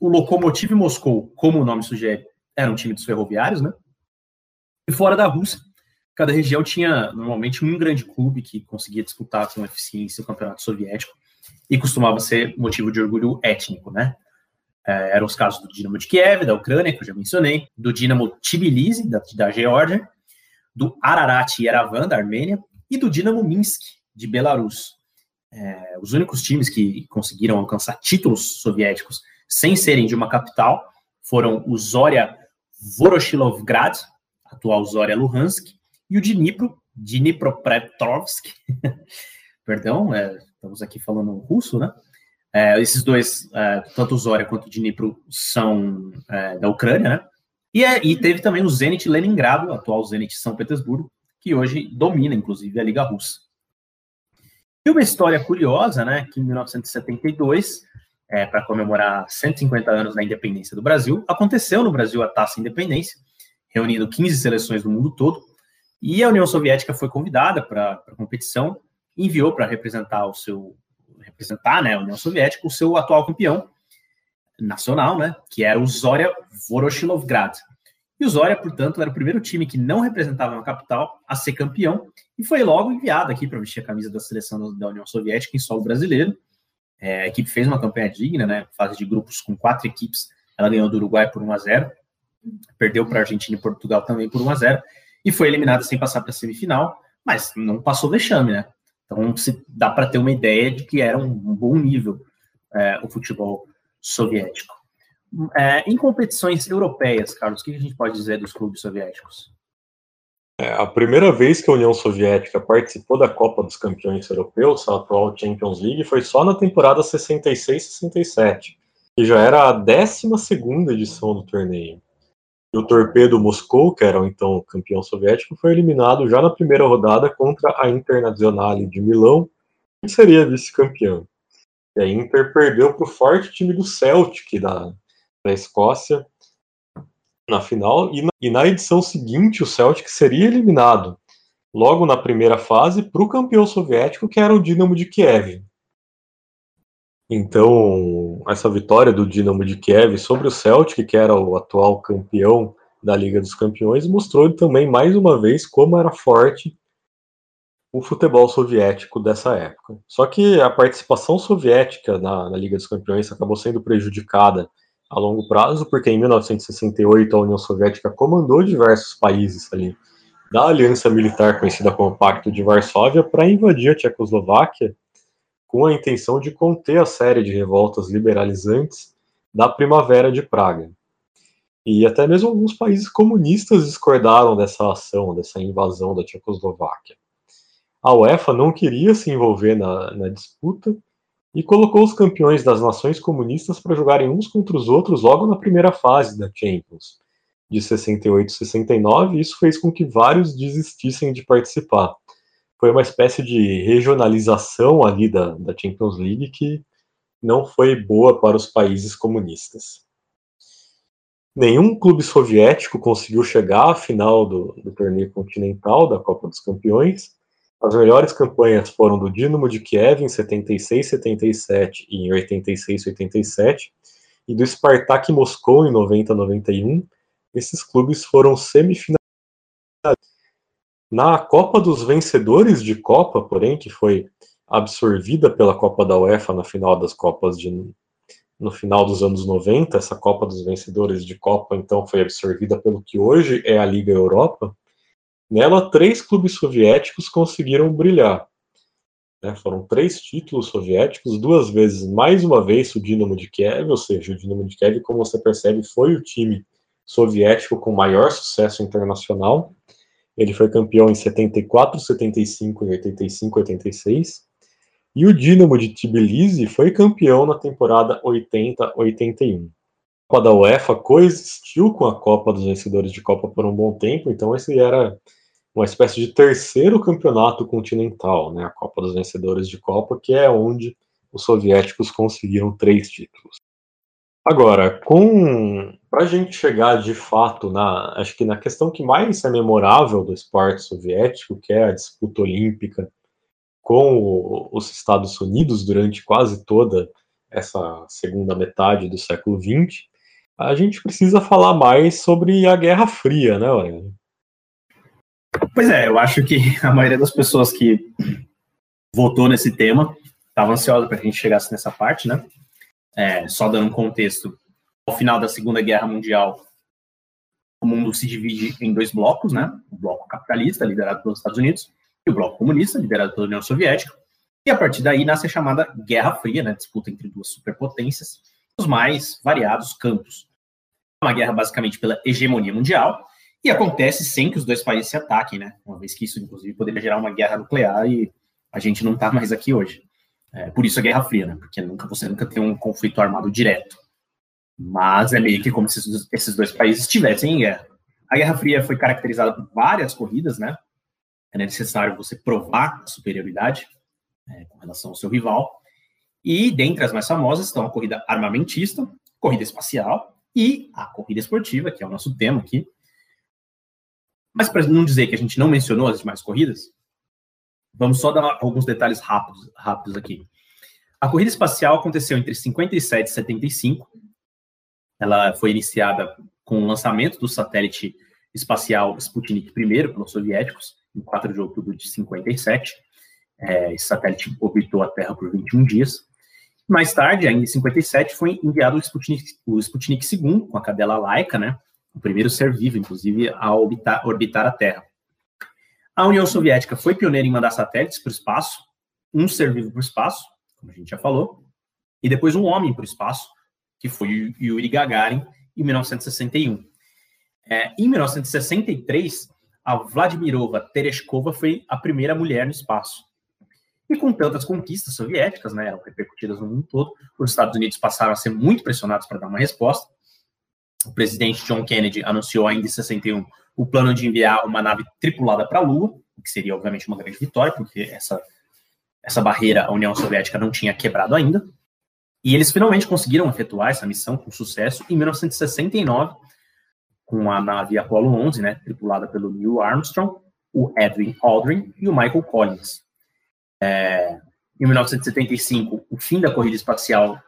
O Lokomotiv Moscou, como o nome sugere, era um time dos ferroviários, né? E fora da Rússia, cada região tinha normalmente um grande clube que conseguia disputar com eficiência o campeonato soviético e costumava ser motivo de orgulho étnico, né? É, eram os casos do Dinamo de Kiev, da Ucrânia, que eu já mencionei, do Dinamo Tbilisi, da, da Geórgia, do Ararat Yerevan, da Armênia, e do Dinamo Minsk, de Belarus. É, os únicos times que conseguiram alcançar títulos soviéticos sem serem de uma capital foram o Zoria Voroshilovgrad, atual Zoria Luhansk, e o Dnipro, Dnipropetrovsk, perdão, é, estamos aqui falando russo, né? É, esses dois, é, tanto o Zoria quanto o Dnipro, são é, da Ucrânia, né? E, é, e, teve também o Zenit Leningrado, atual Zenit São Petersburgo, que hoje domina, inclusive, a Liga Russa. E uma história curiosa, né, que em 1972, é, para comemorar 150 anos da independência do Brasil, aconteceu no Brasil a Taça Independência, reunindo 15 seleções do mundo todo, e a União Soviética foi convidada para a competição, enviou para representar o seu representar, né, a União Soviética, o seu atual campeão nacional, né, que era o Zorya Voroshilovgrad. E o Zorya, portanto, era o primeiro time que não representava uma capital a ser campeão e foi logo enviado aqui para vestir a camisa da seleção da União Soviética em solo brasileiro. É, a equipe fez uma campanha digna, né? Fase de grupos com quatro equipes. Ela ganhou do Uruguai por 1 a 0 perdeu para a Argentina e Portugal também por 1 a 0 e foi eliminada sem passar para a semifinal, mas não passou vexame, né? Então se dá para ter uma ideia de que era um, um bom nível é, o futebol soviético. É, em competições europeias, Carlos, o que a gente pode dizer dos clubes soviéticos?
É, a primeira vez que a União Soviética participou da Copa dos Campeões Europeus, a atual Champions League, foi só na temporada 66-67, que já era a 12 edição do torneio. E o Torpedo Moscou, que era o então campeão soviético, foi eliminado já na primeira rodada contra a Internazionale de Milão, que seria vice-campeão. E a Inter perdeu para o forte time do Celtic da, da Escócia na final, e na, e na edição seguinte o Celtic seria eliminado, logo na primeira fase, para o campeão soviético, que era o Dinamo de Kiev. Então, essa vitória do Dinamo de Kiev sobre o Celtic, que era o atual campeão da Liga dos Campeões, mostrou também mais uma vez como era forte o futebol soviético dessa época. Só que a participação soviética na, na Liga dos Campeões acabou sendo prejudicada a longo prazo, porque em 1968 a União Soviética comandou diversos países ali da aliança militar conhecida como Pacto de Varsóvia para invadir a Tchecoslováquia com a intenção de conter a série de revoltas liberalizantes da Primavera de Praga. E até mesmo alguns países comunistas discordaram dessa ação, dessa invasão da Tchecoslováquia. A UEFA não queria se envolver na, na disputa e colocou os campeões das nações comunistas para jogarem uns contra os outros logo na primeira fase da Champions, de 68 e 69, e isso fez com que vários desistissem de participar. Foi uma espécie de regionalização ali da, da Champions League que não foi boa para os países comunistas. Nenhum clube soviético conseguiu chegar à final do, do torneio continental da Copa dos Campeões, as melhores campanhas foram do Dinamo de Kiev em 76, 77 e em 86, 87, e do Spartak Moscou em 90, 91. Esses clubes foram semifinalistas. Na Copa dos Vencedores de Copa, porém, que foi absorvida pela Copa da UEFA na final das Copas de no final dos anos 90, essa Copa dos Vencedores de Copa então foi absorvida pelo que hoje é a Liga Europa. Nela, três clubes soviéticos conseguiram brilhar. Né? Foram três títulos soviéticos, duas vezes, mais uma vez, o Dinamo de Kiev, ou seja, o Dinamo de Kiev, como você percebe, foi o time soviético com maior sucesso internacional. Ele foi campeão em 74, 75 e 85, 86. E o Dinamo de Tbilisi foi campeão na temporada 80-81. A Copa da UEFA coexistiu com a Copa dos Vencedores de Copa por um bom tempo, então esse era uma espécie de terceiro campeonato continental, né, a Copa dos Vencedores de Copa, que é onde os soviéticos conseguiram três títulos. Agora, com para a gente chegar de fato na, acho que na questão que mais é memorável do esporte soviético, que é a disputa olímpica com o, os Estados Unidos durante quase toda essa segunda metade do século XX, a gente precisa falar mais sobre a Guerra Fria, né, Aurélio?
Pois é, eu acho que a maioria das pessoas que votou nesse tema estava ansiosa para que a gente chegasse nessa parte, né? É, só dando um contexto, ao final da Segunda Guerra Mundial, o mundo se divide em dois blocos, né? O bloco capitalista, liderado pelos Estados Unidos, e o bloco comunista, liderado pela União Soviética. E a partir daí nasce a chamada Guerra Fria, né? Disputa entre duas superpotências, os mais variados campos. Uma guerra basicamente pela hegemonia mundial, e acontece sem que os dois países se ataquem, né? Uma vez que isso, inclusive, poderia gerar uma guerra nuclear e a gente não está mais aqui hoje. É, por isso a Guerra Fria, né? Porque nunca, você nunca tem um conflito armado direto. Mas é meio que como se esses dois países estivessem em guerra. A Guerra Fria foi caracterizada por várias corridas, né? É necessário você provar a superioridade. é, com relação ao seu rival. E dentre as mais famosas estão a corrida armamentista, corrida espacial e a corrida esportiva, que é o nosso tema aqui. Mas para não dizer que a gente não mencionou as demais corridas, vamos só dar alguns detalhes rápidos, rápidos aqui. A corrida espacial aconteceu entre 57 e 75. Ela foi iniciada com o lançamento do satélite espacial Sputnik I pelos soviéticos, em 4 de outubro de 57. É, esse satélite orbitou a Terra por 21 dias. Mais tarde, ainda em 57, foi enviado o Sputnik, o Sputnik II, com a cadela Laika, né? O primeiro ser vivo, inclusive, a orbitar, orbitar a Terra. A União Soviética foi pioneira em mandar satélites para o espaço, um ser vivo para o espaço, como a gente já falou, e depois um homem para o espaço, que foi Yuri Gagarin, em 1961. É, em 1963, a Vladimirova Tereshkova foi a primeira mulher no espaço. E com tantas conquistas soviéticas, né, repercutidas no mundo todo, os Estados Unidos passaram a ser muito pressionados para dar uma resposta. O presidente John Kennedy anunciou ainda em 61 o plano de enviar uma nave tripulada para a Lua, o que seria obviamente uma grande vitória, porque essa, essa barreira a União Soviética não tinha quebrado ainda. E eles finalmente conseguiram efetuar essa missão com sucesso em 1969, com a nave Apollo 11, né, tripulada pelo Neil Armstrong, o Edwin Aldrin e o Michael Collins. É, em 1975, o fim da corrida espacial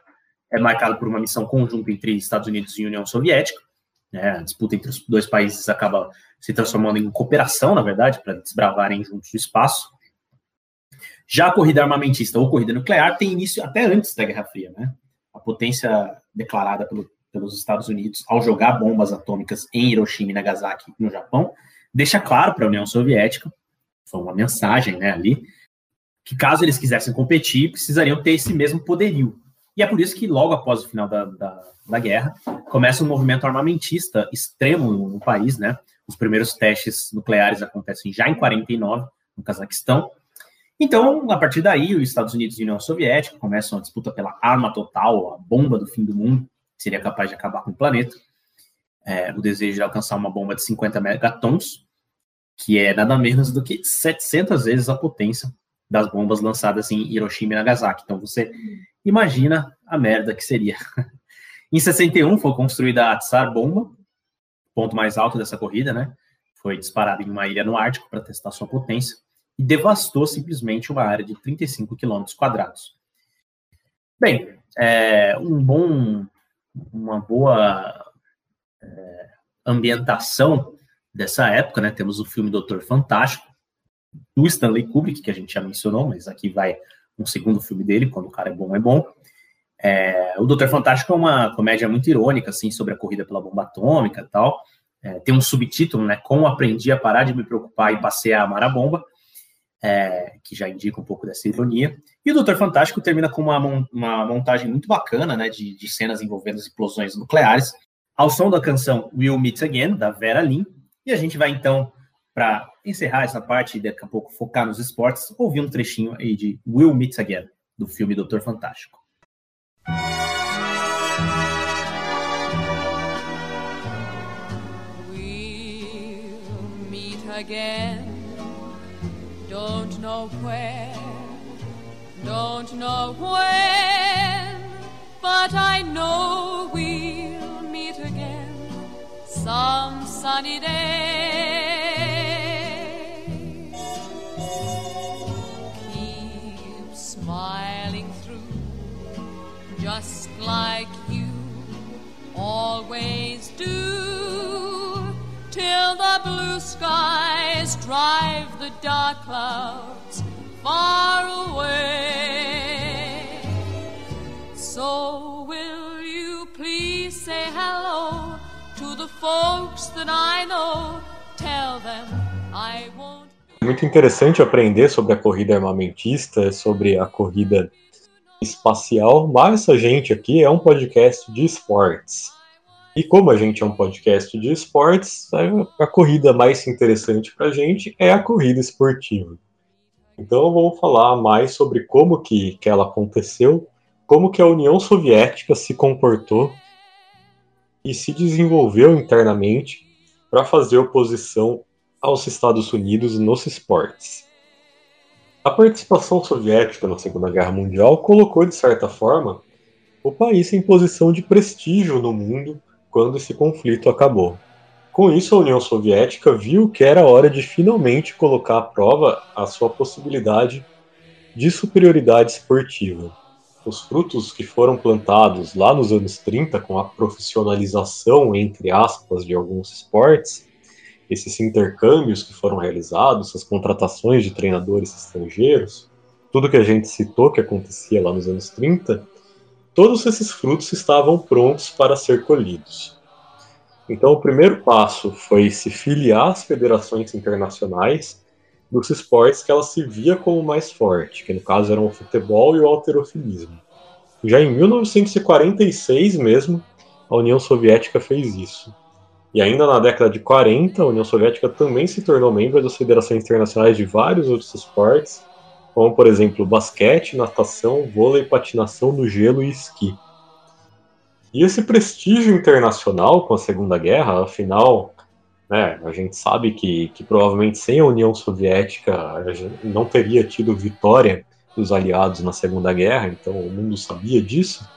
é marcado por uma missão conjunta entre Estados Unidos e União Soviética. Né, a disputa entre os dois países acaba se transformando em cooperação, na verdade, para desbravarem juntos o espaço. Já a corrida armamentista ou corrida nuclear tem início até antes da Guerra Fria. Né? A potência declarada pelo, pelos Estados Unidos ao jogar bombas atômicas em Hiroshima e Nagasaki, no Japão, deixa claro para a União Soviética, foi uma mensagem né, ali, que caso eles quisessem competir, precisariam ter esse mesmo poderio. E é por isso que, logo após o final da, da, da guerra, começa um movimento armamentista extremo no, no, país, né? Os primeiros testes nucleares acontecem já em 49, no Cazaquistão. Então, a partir daí, os Estados Unidos e a União Soviética começam a disputa pela arma total, a bomba do fim do mundo, que seria capaz de acabar com o planeta. É, o desejo de alcançar uma bomba de 50 megatons, que é nada menos do que 700 vezes a potência das bombas lançadas em Hiroshima e Nagasaki. Então você imagina a merda que seria. em 61 foi construída a Tsar Bomba, ponto mais alto dessa corrida, né? Foi disparada em uma ilha no Ártico para testar sua potência e devastou simplesmente uma área de 35 quilômetros quadrados. Bem, é, um bom, uma boa é, ambientação dessa época, né? Temos o filme Doutor Fantástico, do Stanley Kubrick, que a gente já mencionou, mas aqui vai um segundo filme dele, quando o cara é bom, é bom. É, o Doutor Fantástico é uma comédia muito irônica, assim, sobre a corrida pela bomba atômica e tal. É, tem um subtítulo, né, Como aprendi a parar de me preocupar e passei a amar a bomba, é, que já indica um pouco dessa ironia. E o Doutor Fantástico termina com uma, uma montagem muito bacana, né, de, de cenas envolvendo explosões nucleares, ao som da canção We'll Meet Again, da Vera Lynn. E a gente vai, então, para encerrar essa parte e daqui a pouco focar nos esportes, ouvir um trechinho aí de Will Meet Again, do filme Doutor Fantástico.
We'll meet again. Don't know where, don't know when, but I know we'll meet again some sunny day. Like you always do, till the blue skies drive the dark clouds far away. So, will you please say hello to the folks that I know? Tell them I won't.
Muito interessante aprender sobre a corrida armamentista, sobre a corrida espacial, mas a gente aqui é um podcast de esportes. E como a gente é um podcast de esportes, a, corrida mais interessante para a gente é a corrida esportiva. Então vamos falar mais sobre como que, que ela aconteceu, como que a União Soviética se comportou e se desenvolveu internamente para fazer oposição aos Estados Unidos nos esportes. A participação soviética na Segunda Guerra Mundial colocou, de certa forma, o país em posição de prestígio no mundo quando esse conflito acabou. Com isso, a União Soviética viu que era hora de finalmente colocar à prova a sua possibilidade de superioridade esportiva. Os frutos que foram plantados lá nos anos 30 com a profissionalização, entre aspas, de alguns esportes, esses intercâmbios que foram realizados, essas contratações de treinadores estrangeiros, tudo que a gente citou que acontecia lá nos anos 30, todos esses frutos estavam prontos para ser colhidos. Então, o primeiro passo foi se filiar às federações internacionais dos esportes que ela se via como mais forte, que no caso eram o futebol e o alterofilismo. Já em 1946 mesmo, a União Soviética fez isso. E ainda na década de 40, a União Soviética também se tornou membro das federações internacionais de vários outros esportes, como por exemplo basquete, natação, vôlei, patinação no gelo e esqui. E esse prestígio internacional com a Segunda Guerra, afinal, né, a gente sabe que, que provavelmente sem a União Soviética não teria tido vitória dos aliados na Segunda Guerra, então o mundo sabia disso,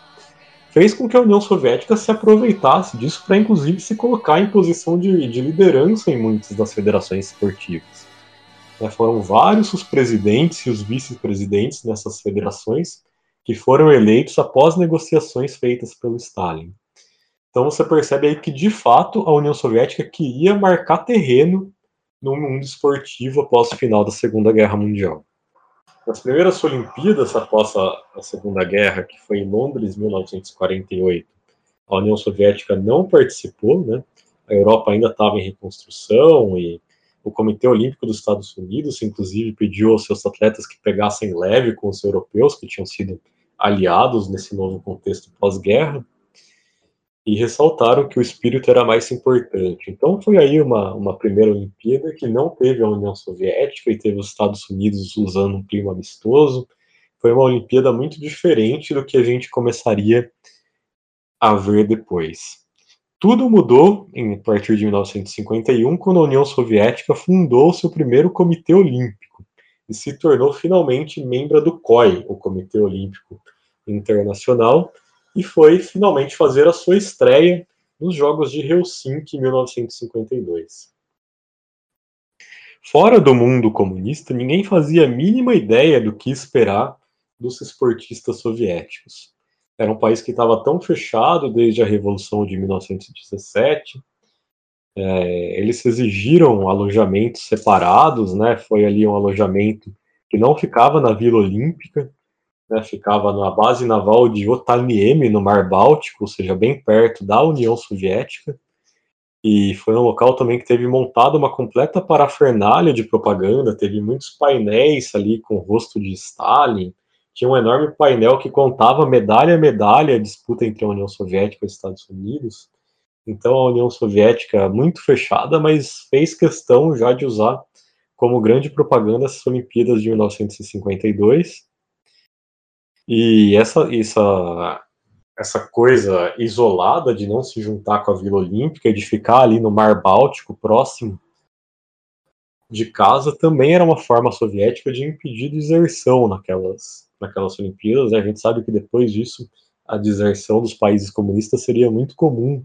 fez com que a União Soviética se aproveitasse disso para, inclusive, se colocar em posição de, de liderança em muitas das federações esportivas. Né, foram vários os presidentes e os vice-presidentes nessas federações que foram eleitos após negociações feitas pelo Stalin. Então você percebe aí que, de fato, a União Soviética queria marcar terreno no mundo esportivo após o final da Segunda Guerra Mundial. Nas primeiras Olimpíadas após a, Segunda Guerra, que foi em Londres, 1948, a União Soviética não participou, né? A Europa ainda estava em reconstrução e o Comitê Olímpico dos Estados Unidos, inclusive, pediu aos seus atletas que pegassem leve com os europeus que tinham sido aliados nesse novo contexto pós-guerra e ressaltaram que o espírito era mais importante. Então foi aí uma, uma primeira Olimpíada que não teve a União Soviética e teve os Estados Unidos usando um clima amistoso. Foi uma Olimpíada muito diferente do que a gente começaria a ver depois. Tudo mudou em, a partir de 1951, quando a União Soviética fundou seu primeiro Comitê Olímpico e se tornou finalmente membro do COI, o Comitê Olímpico Internacional, e foi finalmente fazer a sua estreia nos Jogos de Helsinki em 1952. Fora do mundo comunista, ninguém fazia a mínima ideia do que esperar dos esportistas soviéticos. Era um país que estava tão fechado desde a Revolução de 1917. É, eles exigiram alojamentos separados, né? Foi ali um alojamento que não ficava na Vila Olímpica, né? ficava na base naval de Otaniemi, no Mar Báltico, ou seja, bem perto da União Soviética. E foi um local também que teve montado uma completa parafernália de propaganda, teve muitos painéis ali com o rosto de Stalin, tinha um enorme painel que contava medalha a medalha a disputa entre a União Soviética e os Estados Unidos. Então a União Soviética, muito fechada, mas fez questão já de usar como grande propaganda as Olimpíadas de 1952. E essa, essa, essa coisa isolada de não se juntar com a Vila Olímpica, de ficar ali no Mar Báltico, próximo de casa, também era uma forma soviética de impedir deserção naquelas, naquelas Olimpíadas. Né? A gente sabe que depois disso a deserção dos países comunistas seria muito comum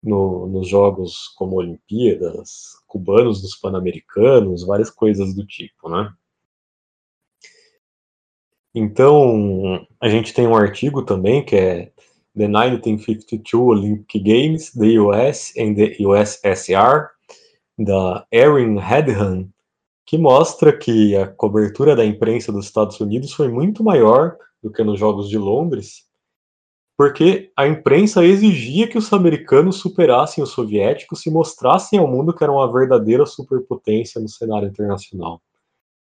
no, nos jogos como Olimpíadas, cubanos dos Pan-Americanos, várias coisas do tipo, né? Então, a gente tem um artigo também que é The 1952 Olympic Games, the US and the USSR, da Erin Hedhan, que mostra que a cobertura da imprensa dos Estados Unidos foi muito maior do que nos Jogos de Londres, porque a imprensa exigia que os americanos superassem os soviéticos e mostrassem ao mundo que eram uma verdadeira superpotência no cenário internacional.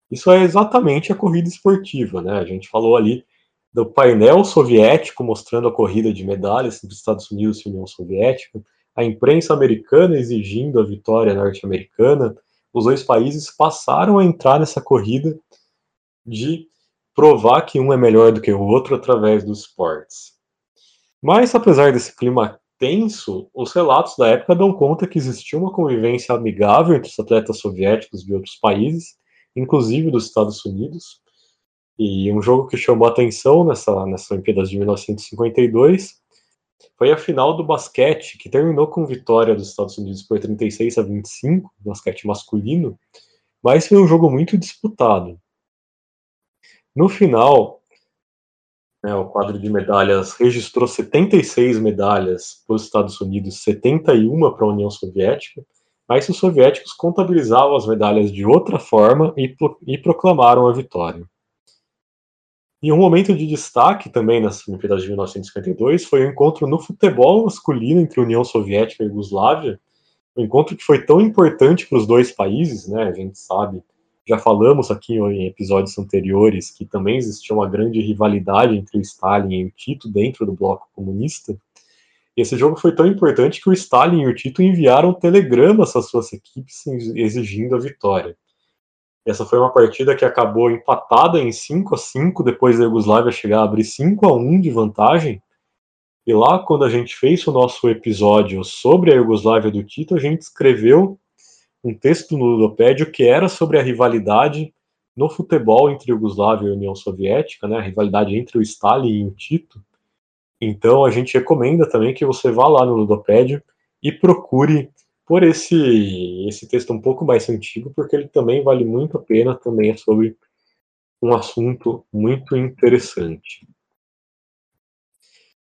Isso é exatamente a corrida esportiva, né? A gente falou ali do painel soviético mostrando a corrida de medalhas entre Estados Unidos e União Soviética, a imprensa americana exigindo a vitória norte-americana, os dois países passaram a entrar nessa corrida de provar que um é melhor do que o outro através dos esportes. Mas, apesar desse clima tenso, os relatos da época dão conta que existia uma convivência amigável entre os atletas soviéticos de outros países inclusive dos Estados Unidos. E um jogo que chamou atenção nessa, nessa Olimpíadas de 1952 foi a final do basquete, que terminou com vitória dos Estados Unidos por 36 a 25, basquete masculino, mas foi um jogo muito disputado. No final, né, o quadro de medalhas registrou 76 medalhas para os Estados Unidos, 71 para a União Soviética, mas os soviéticos contabilizavam as medalhas de outra forma e, e proclamaram a vitória. E um momento de destaque também nas Olimpíadas de 1952 foi o encontro no futebol masculino entre União Soviética e Yugoslávia, um encontro que foi tão importante para os dois países, né? A gente sabe, já falamos aqui em episódios anteriores que também existia uma grande rivalidade entre o Stalin e o Tito dentro do bloco comunista. Esse jogo foi tão importante que o Stalin e o Tito enviaram telegramas às suas equipes exigindo a vitória. Essa foi uma partida que acabou empatada em 5 a 5 depois da Yugoslávia chegar a abrir 5 a 1 de vantagem. E lá, quando a gente fez o nosso episódio sobre a Yugoslávia do Tito, a gente escreveu um texto no Ludopédio que era sobre a rivalidade no futebol entre Yugoslávia e União Soviética, né, a rivalidade entre o Stalin e o Tito. Então a gente recomenda também que você vá lá no Ludopédio e procure por esse, esse texto um pouco mais antigo, porque ele também vale muito a pena, também é sobre um assunto muito interessante.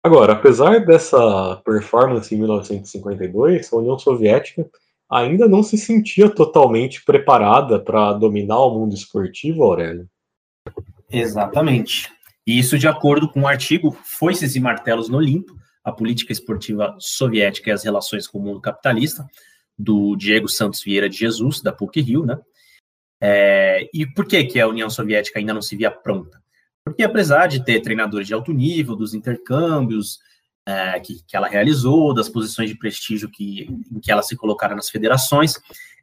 Agora, apesar dessa performance em 1952, a União Soviética ainda não se sentia totalmente preparada para dominar o mundo esportivo, Aurélio.
Exatamente. E isso de acordo com o artigo Foices e Martelos no Olimpo, a política esportiva soviética e as relações com o mundo capitalista, do Diego Santos Vieira de Jesus, da PUC-Rio, né? É, e por que, que a União Soviética ainda não se via pronta? Porque apesar de ter treinadores de alto nível, dos intercâmbios é, que, que, ela realizou, das posições de prestígio que, em que ela se colocara nas federações,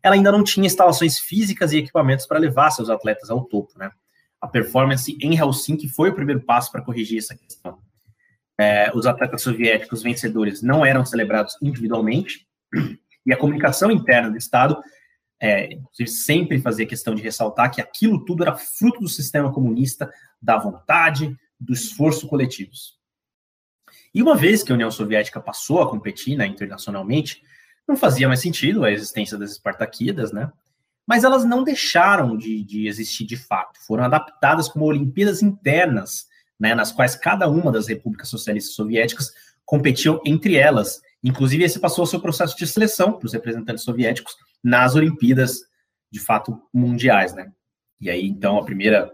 ela ainda não tinha instalações físicas e equipamentos para levar seus atletas ao topo, né? A performance em Helsinki foi o primeiro passo para corrigir essa questão. É, os atletas soviéticos vencedores não eram celebrados individualmente, e a comunicação interna do Estado é, sempre fazia questão de ressaltar que aquilo tudo era fruto do sistema comunista, da vontade, do esforço coletivos. E uma vez que a União Soviética passou a competir né, internacionalmente, não fazia mais sentido a existência das Espartaquidas, né? Mas elas não deixaram de, de existir de fato, foram adaptadas como Olimpíadas internas, né, nas quais cada uma das repúblicas socialistas soviéticas competiam entre elas. Inclusive, esse passou o processo de seleção para os representantes soviéticos nas Olimpíadas, de fato, mundiais, né? E aí, então, a primeira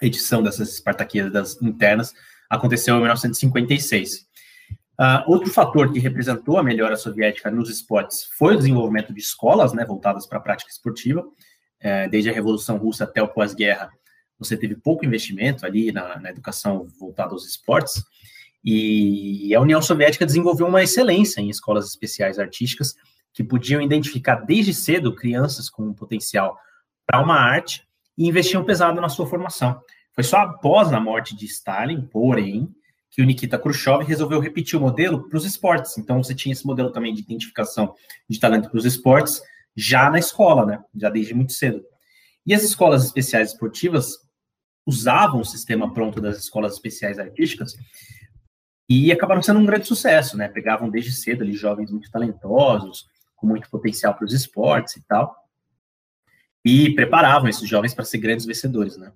edição dessas Espartaquidas internas aconteceu em 1956. Uh, outro fator que representou a melhora soviética nos esportes foi o desenvolvimento de escolas né, voltadas para a prática esportiva. Uh, desde a Revolução Russa até o pós-guerra, você teve pouco investimento ali na, na, educação voltada aos esportes. E a União Soviética desenvolveu uma excelência em escolas especiais artísticas que podiam identificar desde cedo crianças com potencial para uma arte e investiam pesado na sua formação. Foi só após a morte de Stalin, porém, que o Nikita Khrushchev resolveu repetir o modelo para os esportes. Então, você tinha esse modelo também de identificação de talento para os esportes já na escola, né? Já desde muito cedo. E as escolas especiais esportivas usavam o sistema pronto das escolas especiais artísticas e acabaram sendo um grande sucesso, né? Pegavam desde cedo ali jovens muito talentosos, com muito potencial para os esportes e tal, e preparavam esses jovens para ser grandes vencedores, né?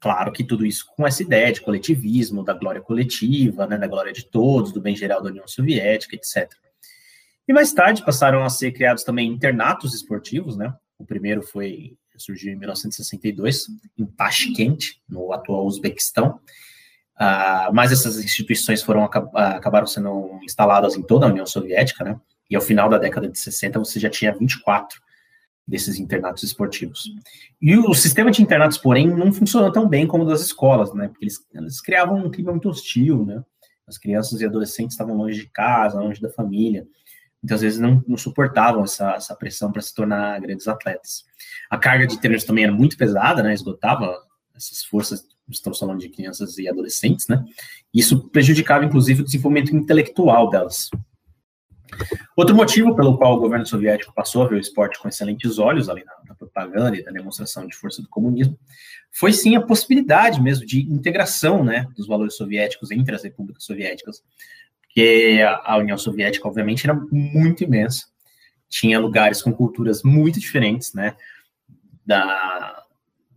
Claro que tudo isso com essa ideia de coletivismo, da glória coletiva, né, da glória de todos, do bem geral da União Soviética, etc. E mais tarde passaram a ser criados também internatos esportivos, né? O primeiro foi surgiu em 1962 em Tashkent, no atual Uzbequistão. Uh, mas essas instituições foram acabaram sendo instaladas em toda a União Soviética, né? E ao final da década de 60 você já tinha 24 desses internatos esportivos. E o sistema de internatos, porém, não funcionou tão bem como o das escolas, né? Porque eles, eles criavam um clima muito hostil, né? As crianças e adolescentes estavam longe de casa, longe da família. Muitas vezes não, não suportavam essa, essa pressão para se tornar grandes atletas. A carga de treinos também era muito pesada, né? Esgotava essas forças, estamos falando de crianças e adolescentes, né? Isso prejudicava, inclusive, o desenvolvimento intelectual delas. Outro motivo pelo qual o governo soviético passou a ver o esporte com excelentes olhos, além da, da propaganda e da demonstração de força do comunismo, foi sim a possibilidade mesmo de integração né, dos valores soviéticos entre as repúblicas soviéticas, porque a União Soviética, obviamente, era muito imensa, tinha lugares com culturas muito diferentes, né, da,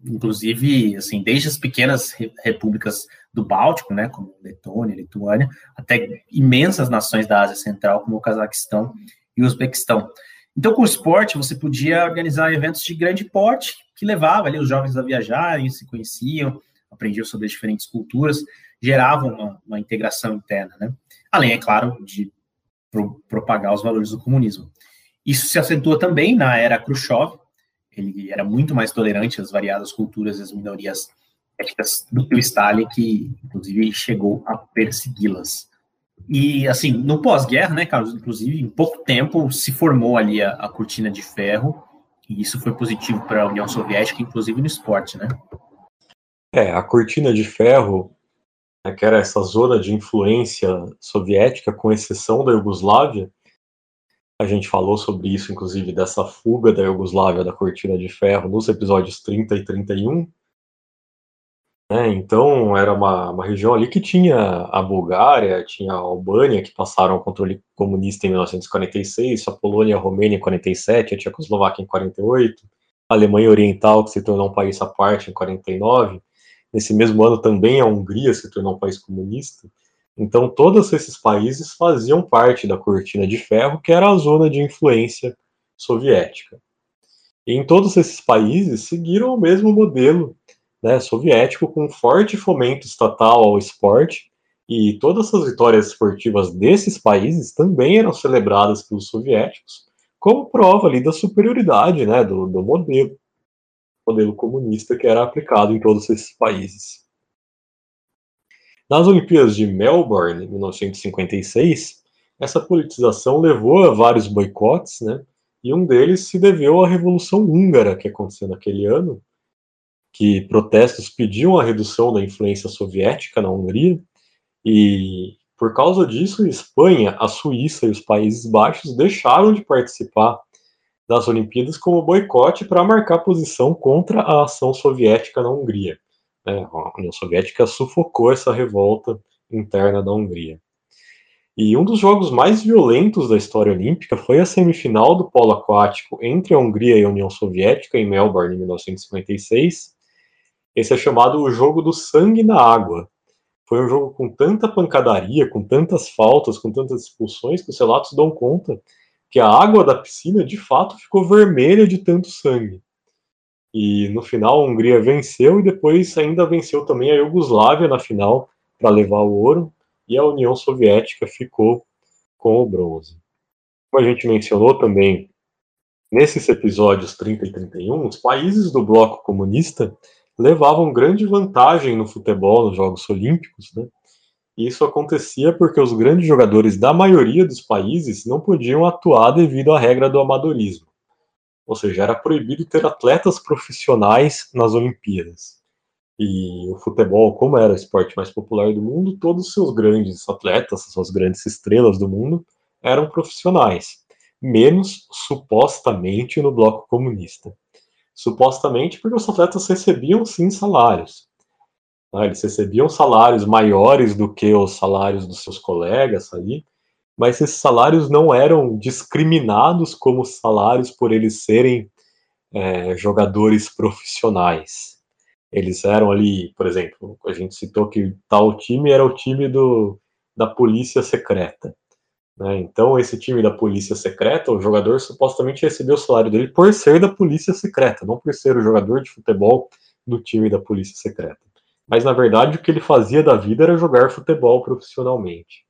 inclusive, assim, desde as pequenas repúblicas do Báltico, né, como Letônia, Lituânia, até imensas nações da Ásia Central, como o Cazaquistão e o Uzbequistão. Então, com o esporte, você podia organizar eventos de grande porte, que levava ali os jovens a viajarem, se conheciam, aprendiam sobre diferentes culturas, geravam uma, uma integração interna, né? Além, é claro, de pro, propagar os valores do comunismo. Isso se acentua também na era Khrushchev, ele era muito mais tolerante às variadas culturas e às minorias étnicas do que o Stalin, que inclusive chegou a persegui-las. E, assim, no pós-guerra, né, Carlos, inclusive, em pouco tempo se formou ali a, a cortina de ferro, e isso foi positivo para a União Soviética, inclusive no esporte, né?
É, a cortina de ferro, né, que era essa zona de influência soviética, com exceção da Iugoslávia, a gente falou sobre isso, inclusive, dessa fuga da Iugoslávia da cortina de ferro nos episódios 30 e 31, né? Então, era uma, uma região ali que tinha a Bulgária, tinha a Albânia, que passaram ao controle comunista em 1946, a Polônia e a Romênia em 47, a Tchecoslováquia em 48, a Alemanha Oriental, que se tornou um país à parte em 49. Nesse mesmo ano também a Hungria se tornou um país comunista. Então, todos esses países faziam parte da cortina de ferro, que era a zona de influência soviética. E em todos esses países seguiram o mesmo modelo né, soviético com forte fomento estatal ao esporte, e todas as vitórias esportivas desses países também eram celebradas pelos soviéticos como prova ali da superioridade né, do, do modelo, modelo comunista que era aplicado em todos esses países. Nas Olimpíadas de Melbourne, em 1956, essa politização levou a vários boicotes, né, e um deles se deveu à Revolução Húngara, que aconteceu naquele ano, que protestos pediam a redução da influência soviética na Hungria, e por causa disso, a Espanha, a Suíça e os Países Baixos deixaram de participar das Olimpíadas como boicote para marcar posição contra a ação soviética na Hungria. É, a União Soviética sufocou essa revolta interna da Hungria. E um dos jogos mais violentos da história olímpica foi a semifinal do polo aquático entre a Hungria e a União Soviética em Melbourne em 1956, esse é chamado o jogo do sangue na água. Foi um jogo com tanta pancadaria, com tantas faltas, com tantas expulsões, que os relatos dão conta que a água da piscina de fato ficou vermelha de tanto sangue. E no final a Hungria venceu e depois ainda venceu também a Iugoslávia na final para levar o ouro e a União Soviética ficou com o bronze. Como a gente mencionou também nesses episódios 30 e 31, os países do bloco comunista levavam grande vantagem no futebol, nos Jogos Olímpicos, né? E isso acontecia porque os grandes jogadores da maioria dos países não podiam atuar devido à regra do amadorismo. Ou seja, era proibido ter atletas profissionais nas Olimpíadas. E o futebol, como era o esporte mais popular do mundo, todos os seus grandes atletas, suas grandes estrelas do mundo, eram profissionais, menos supostamente no bloco comunista supostamente porque os atletas recebiam sim salários. Né? Eles recebiam salários maiores do que os salários dos seus colegas ali, mas esses salários não eram discriminados como salários por eles serem é, jogadores profissionais. Eles eram ali, por exemplo, a gente citou que tal time era o time do, da polícia secreta. Né? Então, esse time da polícia secreta, o jogador supostamente recebeu o salário dele por ser da polícia secreta, não por ser o jogador de futebol do time da polícia secreta. Mas, na verdade, o que ele fazia da vida era jogar futebol profissionalmente.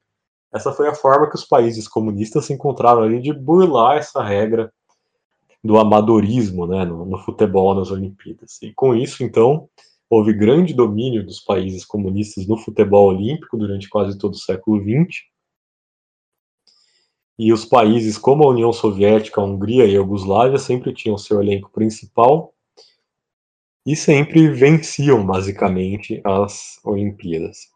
Essa foi a forma que os países comunistas se encontraram ali de burlar essa regra do amadorismo né, no, no futebol nas Olimpíadas. E com isso, então, houve grande domínio dos países comunistas no futebol olímpico durante quase todo o século XX e os países como a União Soviética, a Hungria e a Iugoslávia sempre tinham seu elenco principal e sempre venciam basicamente as Olimpíadas.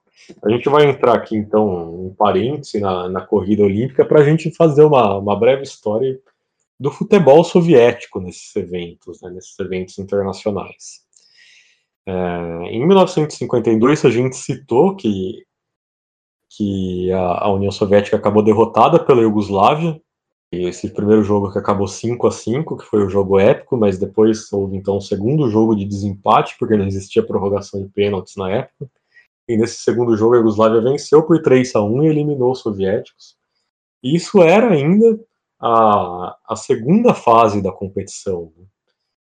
A gente vai entrar aqui, então, um parêntese na, na corrida olímpica para a gente fazer uma, uma breve história do futebol soviético nesses eventos, né, nesses eventos internacionais. É, em 1952, a gente citou que, que a, a, União Soviética acabou derrotada pela Iugoslávia, esse primeiro jogo que acabou 5 a 5 que foi o jogo épico, mas depois houve então um segundo jogo de desempate, porque não existia prorrogação de pênaltis na época. E nesse segundo jogo a Iugoslávia venceu por 3 a 1 e eliminou os soviéticos. E isso era ainda a, a segunda fase da competição. Né?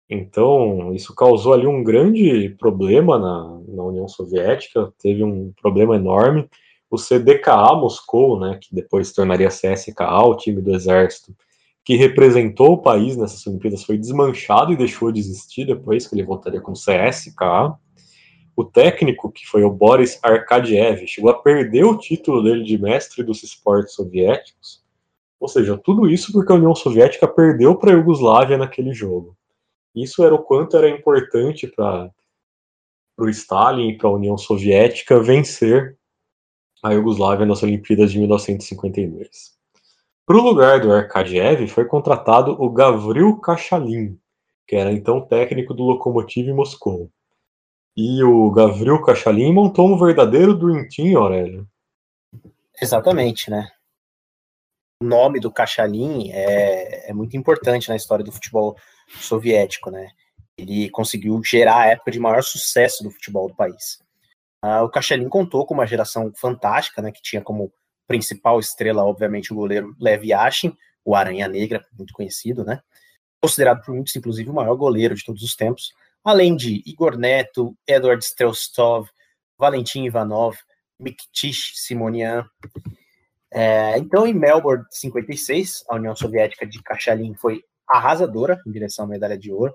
Então, isso causou ali um grande problema na, na União Soviética, teve um problema enorme. O CDKA Moscou, né, que depois se tornaria CSKA, o time do exército, que representou o país nessas Olimpíadas, foi desmanchado e deixou de existir depois, que ele voltaria com CSKA. O técnico, que foi o Boris Arkadiev, chegou a perder o título dele de mestre dos esportes soviéticos. Ou seja, tudo isso porque a União Soviética perdeu para a Iugoslávia naquele jogo. Isso era o quanto era importante para o Stalin e para a União Soviética vencer a Iugoslávia nas Olimpíadas de 1952. Para o lugar do Arkadiev foi contratado o Gavril Kachalin, que era então técnico do Lokomotiv Moscou. E o Gavril Kachalin montou um verdadeiro Dream Team, Aurélio.
Exatamente, né? o nome do Cachalin é, é muito importante na história do futebol soviético, né? Ele conseguiu gerar a época de maior sucesso do futebol do país. Uh, o Cachalin contou com uma geração fantástica, né? Que tinha como principal estrela, obviamente, o goleiro Lev Yashin, o Aranha Negra, muito conhecido, né? Considerado por muitos, inclusive, o maior goleiro de todos os tempos. Além de Igor Neto, Edward Strelstov, Valentim Ivanov, Miktish Simonian, é, então, em Melbourne 56, a União Soviética de Kachalin foi arrasadora em direção à medalha de ouro.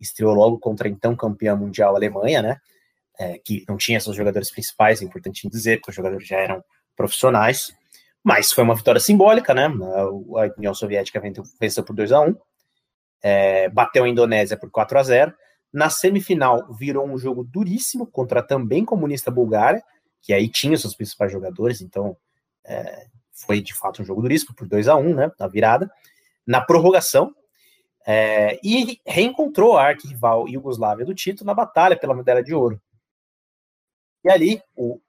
Estreou logo contra a então campeã mundial Alemanha, né? É, que não tinha seus jogadores principais, é importante dizer, porque os jogadores já eram profissionais. Mas foi uma vitória simbólica, né? A União Soviética venceu por 2 a 1 é, bateu a Indonésia por 4 a 0 Na semifinal, virou um jogo duríssimo contra a também comunista Bulgária, que aí tinha seus principais jogadores, então é, foi de fato um jogo duríssimo, por 2 a 1 né, na virada, na prorrogação, é, e reencontrou a arquirrival Iugoslávia do título na batalha pela medalha de ouro. E ali, o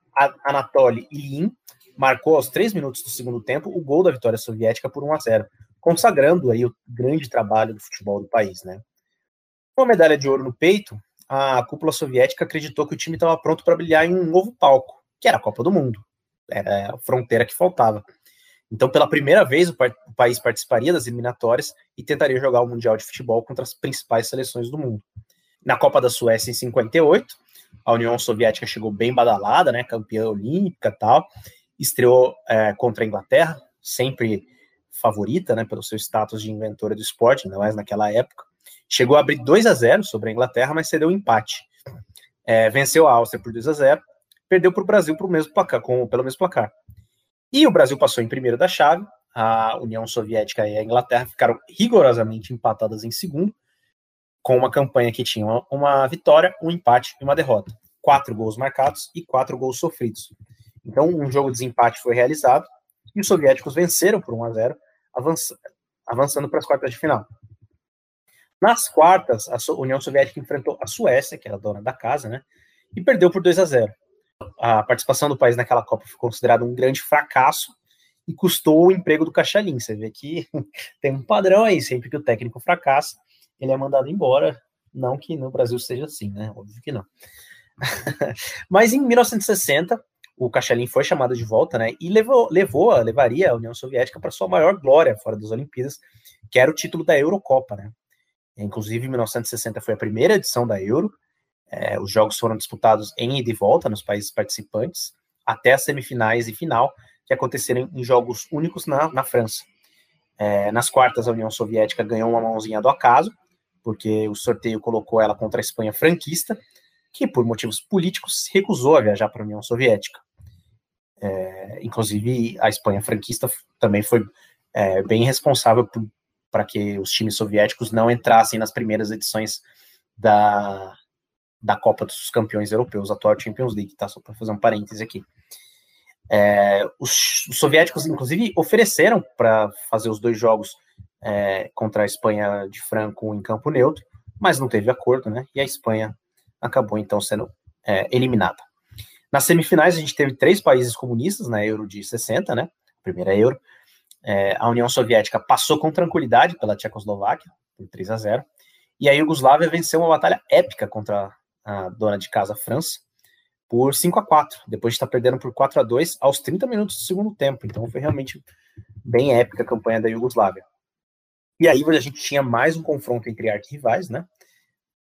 Anatoly Ilyin marcou aos três minutos do segundo tempo o gol da vitória soviética por 1 a 0, consagrando aí o grande trabalho do futebol do país, né? Com a medalha de ouro no peito, a cúpula soviética acreditou que o time estava pronto para brilhar em um novo palco, que era a Copa do Mundo era a fronteira que faltava. Então, pela primeira vez, o, o, país participaria das eliminatórias e tentaria jogar o Mundial de Futebol contra as principais seleções do mundo. Na Copa da Suécia, em 58, a União Soviética chegou bem badalada, né, campeã olímpica tal, estreou é, contra a Inglaterra, sempre favorita, né, pelo seu status de inventora do esporte, ainda mais naquela época. Chegou a abrir 2 a 0 sobre a Inglaterra, mas cedeu um empate. É, venceu a Áustria por 2 a 0 perdeu para o Brasil pro mesmo placar, com, pelo mesmo placar. E o Brasil passou em primeiro da chave, a União Soviética e a Inglaterra ficaram rigorosamente empatadas em segundo, com uma campanha que tinha uma, uma vitória, um empate e uma derrota. Quatro gols marcados e quatro gols sofridos. Então, um jogo de desempate foi realizado e os soviéticos venceram por 1 a 0, avançando, avançando para as quartas de final. Nas quartas, a União Soviética enfrentou a Suécia, que era a dona da casa, né, e perdeu por 2 a 0 a participação do país naquela Copa foi considerada um grande fracasso e custou o emprego do Cachalin. Você vê que tem um padrão aí, sempre que o técnico fracassa, ele é mandado embora. Não que no Brasil seja assim, né? Óbvio que não. Mas em 1960, o Cachalin foi chamado de volta, né? E levou, levou levaria a União Soviética para sua maior glória fora das Olimpíadas, que era o título da Eurocopa, né? Inclusive, 1960 foi a primeira edição da Euro, é, os jogos foram disputados em ida e volta nos países participantes, até as semifinais e final, que aconteceram em jogos únicos na, na França. É, nas quartas, a União Soviética ganhou uma mãozinha do acaso, porque o sorteio colocou ela contra a Espanha franquista, que, por motivos políticos, recusou a viajar para a União Soviética. É, inclusive, a Espanha franquista também foi é, bem responsável para que os times soviéticos não entrassem nas primeiras edições da, da Copa dos Campeões Europeus, atual Champions League, tá? Só para fazer um parêntese aqui. É, os, os, soviéticos, inclusive, ofereceram para fazer os dois jogos é, contra a Espanha de Franco em campo neutro, mas não teve acordo, né? E a Espanha acabou então sendo é, eliminada. Nas semifinais, a gente teve três países comunistas na Euro de 60, né? Primeira Euro. É, a União Soviética passou com tranquilidade pela Tchecoslováquia, por 3 a 0. E a Iugoslávia venceu uma batalha épica contra a dona de casa França por 5 a 4, depois de estar perdendo por 4 a 2 aos 30 minutos do segundo tempo. Então foi realmente bem épica a campanha da Iugoslávia. E aí a gente tinha mais um confronto entre arquirrivais, né?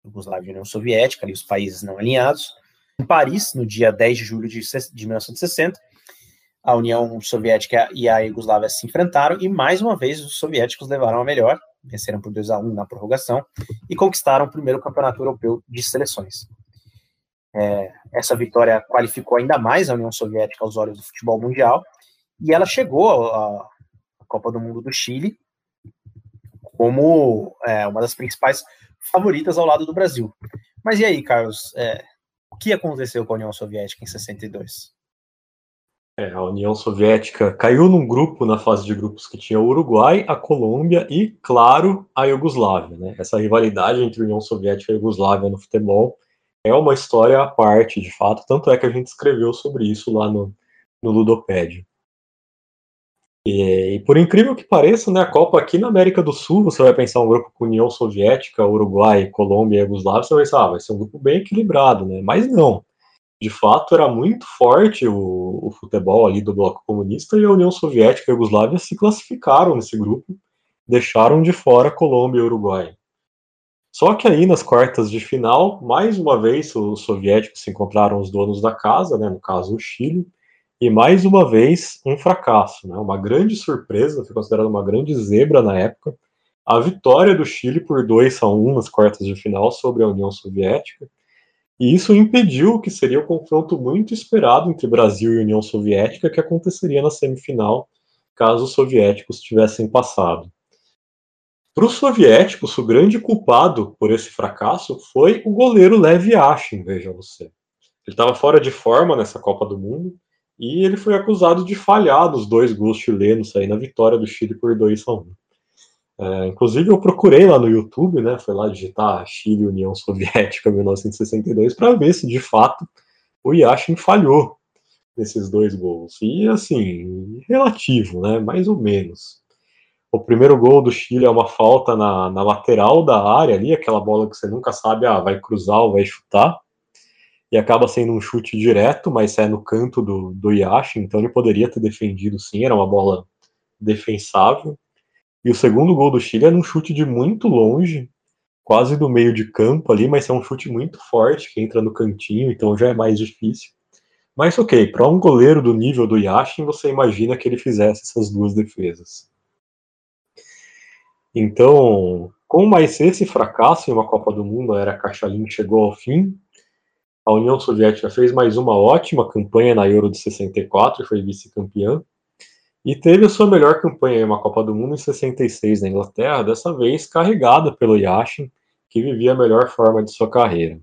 Iugoslávia e União Soviética, ali os países não alinhados. Em Paris, no dia 10 de julho de, de 1960, a União Soviética e a Iugoslávia se enfrentaram e mais uma vez os soviéticos levaram a melhor, venceram por 2 a 1 na prorrogação e conquistaram o primeiro campeonato europeu de seleções. É, essa vitória qualificou ainda mais a União Soviética aos olhos do futebol mundial e ela chegou à Copa do Mundo do Chile como é, uma das principais favoritas ao lado do Brasil. Mas e aí, Carlos? É, o que aconteceu com a União Soviética em 62?
É, a União Soviética caiu num grupo na fase de grupos que tinha o Uruguai, a Colômbia e, claro, a Iugoslávia. Né? Essa rivalidade entre União Soviética e Iugoslávia no futebol é uma história à parte, de fato, tanto é que a gente escreveu sobre isso lá no, no Ludopédio. E, e, por incrível que pareça, né, a Copa aqui na América do Sul, você vai pensar um grupo com União Soviética, Uruguai, Colômbia e Iugoslávia, você vai pensar, ah, vai ser um grupo bem equilibrado, né? Mas não de fato era muito forte o, o, futebol ali do bloco comunista e a União Soviética e a Iugoslávia se classificaram nesse grupo, deixaram de fora Colômbia e Uruguai. Só que aí nas quartas de final, mais uma vez os soviéticos se encontraram os donos da casa, né, no caso o Chile, e mais uma vez um fracasso, né, uma grande surpresa, foi considerada uma grande zebra na época, a vitória do Chile por 2 a 1 nas quartas de final sobre a União Soviética, e isso impediu o que seria o confronto muito esperado entre Brasil e União Soviética, que aconteceria na semifinal, caso os soviéticos tivessem passado. Para os soviéticos, o grande culpado por esse fracasso foi o goleiro Lev Yashin, veja você. Ele estava fora de forma nessa Copa do Mundo e ele foi acusado de falhar nos dois gols chilenos aí na vitória do Chile por 2 a 1. É, inclusive, eu procurei lá no YouTube, né? Foi lá digitar Chile União Soviética 1962 para ver se de fato o Yashin falhou nesses dois gols. E assim, relativo, né? Mais ou menos. O primeiro gol do Chile é uma falta na, na lateral da área ali, aquela bola que você nunca sabe, ah, vai cruzar ou vai chutar. E acaba sendo um chute direto, mas é no canto do, do Yashin, então ele poderia ter defendido sim, era uma bola defensável. E o segundo gol do Chile é num chute de muito longe, quase do meio de campo ali, mas é um chute muito forte que entra no cantinho, então já é mais difícil. Mas ok, para um goleiro do nível do Yashin, você imagina que ele fizesse essas duas defesas. Então, com mais esse fracasso em uma Copa do Mundo, a era Cachalin chegou ao fim. A União Soviética fez mais uma ótima campanha na Euro de 64 e foi vice-campeã. E teve a sua melhor campanha em uma Copa do Mundo em 66 na Inglaterra, dessa vez carregada pelo Yashin, que vivia a melhor forma de sua carreira.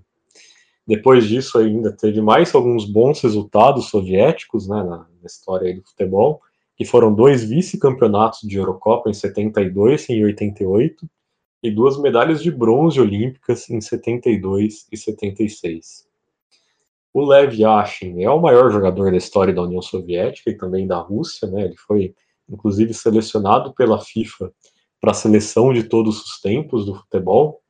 Depois disso, ainda teve mais alguns bons resultados soviéticos né, na, história do futebol, que foram dois vice-campeonatos de Eurocopa em 72 e em 88, e duas medalhas de bronze olímpicas em 72 e 76. O Lev Yashin é o maior jogador da história da União Soviética e também da Rússia, né? Ele foi, inclusive, selecionado pela FIFA para a seleção de todos os tempos do futebol.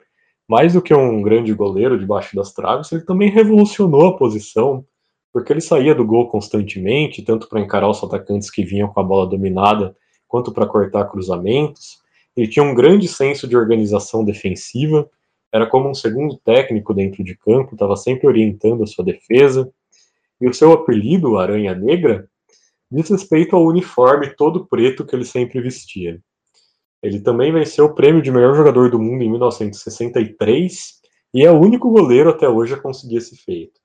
Mais do que um grande goleiro debaixo das traves, ele também revolucionou a posição, porque ele saía do gol constantemente, tanto para encarar os atacantes que vinham com a bola dominada, quanto para cortar cruzamentos. Ele tinha um grande senso de organização defensiva era como um segundo técnico dentro de campo, estava sempre orientando a sua defesa. E o seu apelido, Aranha Negra, diz respeito ao uniforme todo preto que ele sempre vestia. Ele também venceu o prêmio de melhor jogador do mundo em 1963 e é o único goleiro até hoje a conseguir esse feito.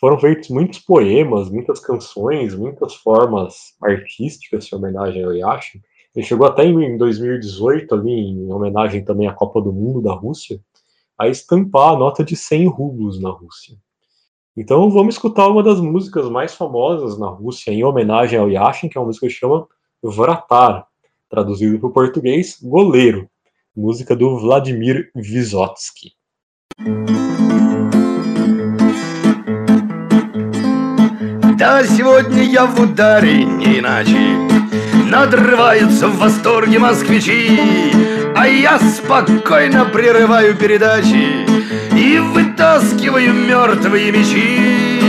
Foram feitos muitos poemas, muitas canções, muitas formas artísticas em homenagem ao Yashin. Ele chegou até em 2018, ali, em homenagem também à Copa do Mundo da Rússia, a estampar a nota de 100 rublos na Rússia. Então vamos escutar uma das músicas mais famosas na Rússia em homenagem ao Yashin, que é uma música que chama Vratar, traduzido para o português, Goleiro, música do Vladimir Vysotsky.
Да, сегодня я в ударе, не иначе Надрываются в восторге москвичи А я спокойно прерываю передачи И вытаскиваю мертвые мечи.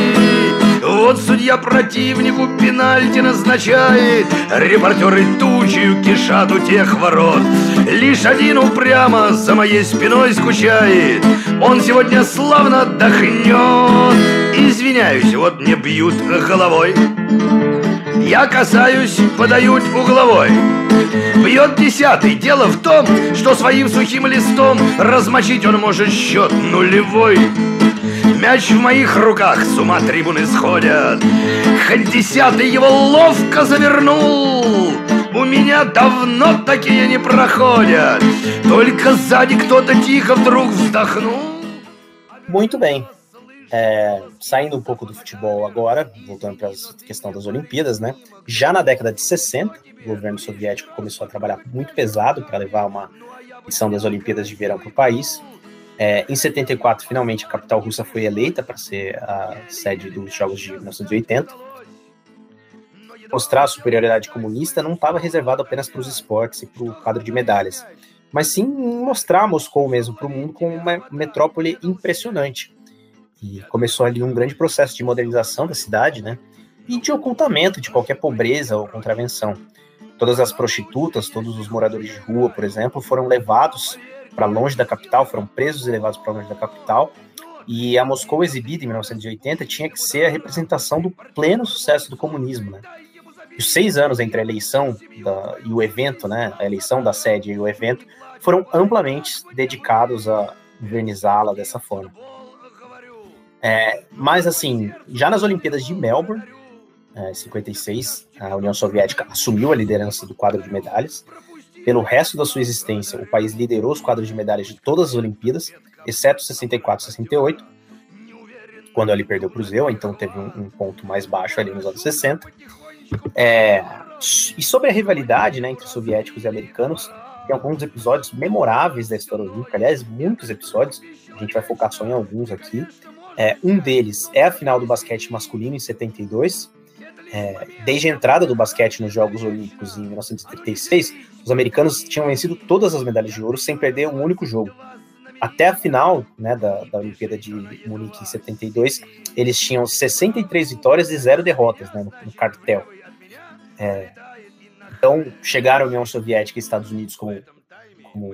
Вот судья противнику пенальти назначает Репортеры тучью кишат у тех ворот. Лишь один упрямо за моей спиной скучает Он сегодня славно отдохнет Извиняюсь, вот мне бьют головой. Я касаюсь, подают угловой. Бьет десятый, дело в том, что своим сухим листом Размочить он может счет нулевой. Мяч в моих руках, с ума трибуны сходят. Хоть десятый его ловко завернул. У меня давно такие не проходят. Только сзади кто-то тихо вдруг вздохнул.
Muito bem. É, saindo um pouco do futebol agora, voltando para a questão das Olimpíadas, né? Já na década de 60, o governo soviético começou a trabalhar muito pesado para levar uma edição das Olimpíadas de verão para o país. É, em 74, finalmente, a capital russa foi eleita para ser a sede dos Jogos de 1980. Mostrar a superioridade comunista não estava reservado apenas para os esportes e para o quadro de medalhas, mas sim mostrar Moscou mesmo para o mundo como uma metrópole impressionante. E começou ali um grande processo de modernização da cidade, né? E de ocultamento de qualquer pobreza ou contravenção. Todas as prostitutas, todos os moradores de rua, por exemplo, foram levados para longe da capital, foram presos e levados para longe da capital. E a Moscou exibida em 1980 tinha que ser a representação do pleno sucesso do comunismo, né? Os seis anos entre a eleição da, e o evento, né, a eleição da sede e o evento, foram amplamente dedicados a invernizá-la dessa forma. É, mas, assim, já nas Olimpíadas de Melbourne, é, 56, a União Soviética assumiu a liderança do quadro de medalhas, pelo resto da sua existência, o país liderou os quadros de medalhas de todas as Olimpíadas, exceto 64 e 68, quando ele perdeu para o Zeu, então teve um, um, ponto mais baixo ali nos anos 60. É, e sobre a rivalidade né, entre soviéticos e americanos, tem alguns episódios memoráveis da história olímpica, aliás, muitos episódios, a gente vai focar só em alguns aqui. É, um deles é a final do basquete masculino em 72, é, desde a entrada do basquete nos Jogos Olímpicos em 1936, os americanos tinham vencido todas as medalhas de ouro sem perder um único jogo. Até a final né, da, da Olimpíada de Munique em 72, eles tinham 63 vitórias e zero derrotas né, no, no cartel. É, então, chegaram a União Soviética e Estados Unidos como, como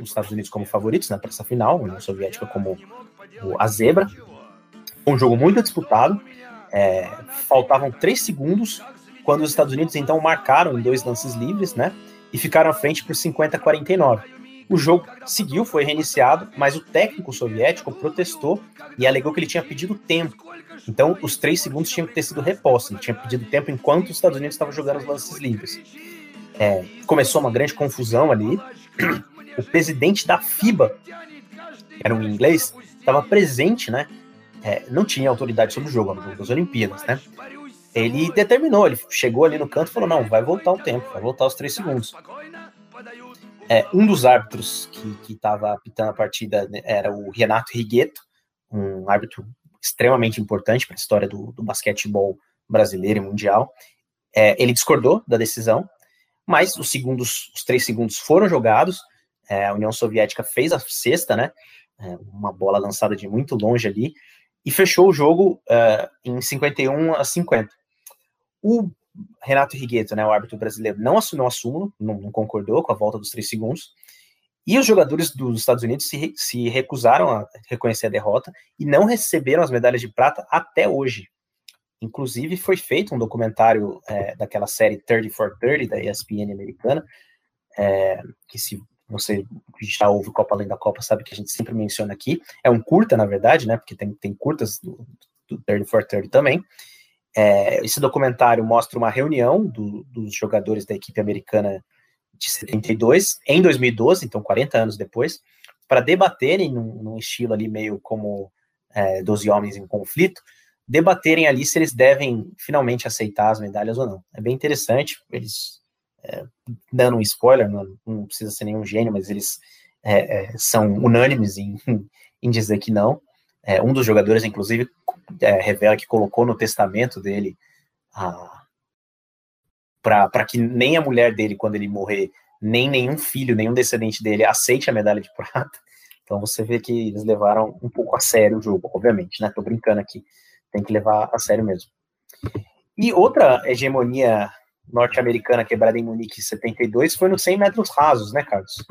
os Estados Unidos como favoritos né, para essa final, a União Soviética como a zebra. Um jogo muito disputado, é, faltavam três segundos quando os Estados Unidos então marcaram em dois lances livres, né? E ficaram à frente por 50 a 49. O jogo seguiu, foi reiniciado, mas o técnico soviético protestou e alegou que ele tinha pedido tempo. Então, os três segundos tinham que ter sido repostos. Ele tinha pedido tempo enquanto os Estados Unidos estavam jogando os lances livres. É, começou uma grande confusão ali. O presidente da FIBA, que era um inglês, estava presente, né? É, não tinha autoridade sobre o jogo, no jogo das Olimpíadas, né? Ele determinou, ele chegou ali no canto e falou: não, vai voltar o tempo, vai voltar os três segundos. É, um dos árbitros que estava apitando a partida né, era o Renato Rigueto, um árbitro extremamente importante para a história do, do, basquetebol brasileiro e mundial. É, ele discordou da decisão, mas os segundos, os três segundos foram jogados. É, a União Soviética fez a sexta, né? É, uma bola lançada de muito longe ali e fechou o jogo uh, em 51 a 50. O Renato Rigueto, né, o árbitro brasileiro, não assumiu a súmula, não, não, concordou com a volta dos três segundos, e os jogadores dos Estados Unidos se, se recusaram a reconhecer a derrota e não receberam as medalhas de prata até hoje. Inclusive, foi feito um documentário é, daquela série 30 for 30 da ESPN americana, é, que se você já ouve Copa Além da Copa, sabe que a gente sempre menciona aqui. É um curta, na verdade, né? Porque tem, tem curtas do, do 30 for 30 também. É, esse documentário mostra uma reunião do, dos jogadores da equipe americana de 72 em 2012, então 40 anos depois, para debaterem num, num, estilo ali meio como é, 12 homens em conflito, debaterem ali se eles devem finalmente aceitar as medalhas ou não. É bem interessante, eles, é, dando um spoiler, não, não, precisa ser nenhum gênio, mas eles é, é são unânimes em, em dizer que não. É, um dos jogadores, inclusive, é, revela que colocou no testamento dele para que nem a mulher dele, quando ele morrer, nem nenhum filho, nenhum descendente dele aceite a medalha de prata. Então você vê que eles levaram um pouco a sério o jogo, obviamente, né? Tô brincando aqui, tem que levar a sério mesmo. E outra hegemonia norte-americana quebrada em Munique em 72 foi nos 100 metros rasos, né, Carlos?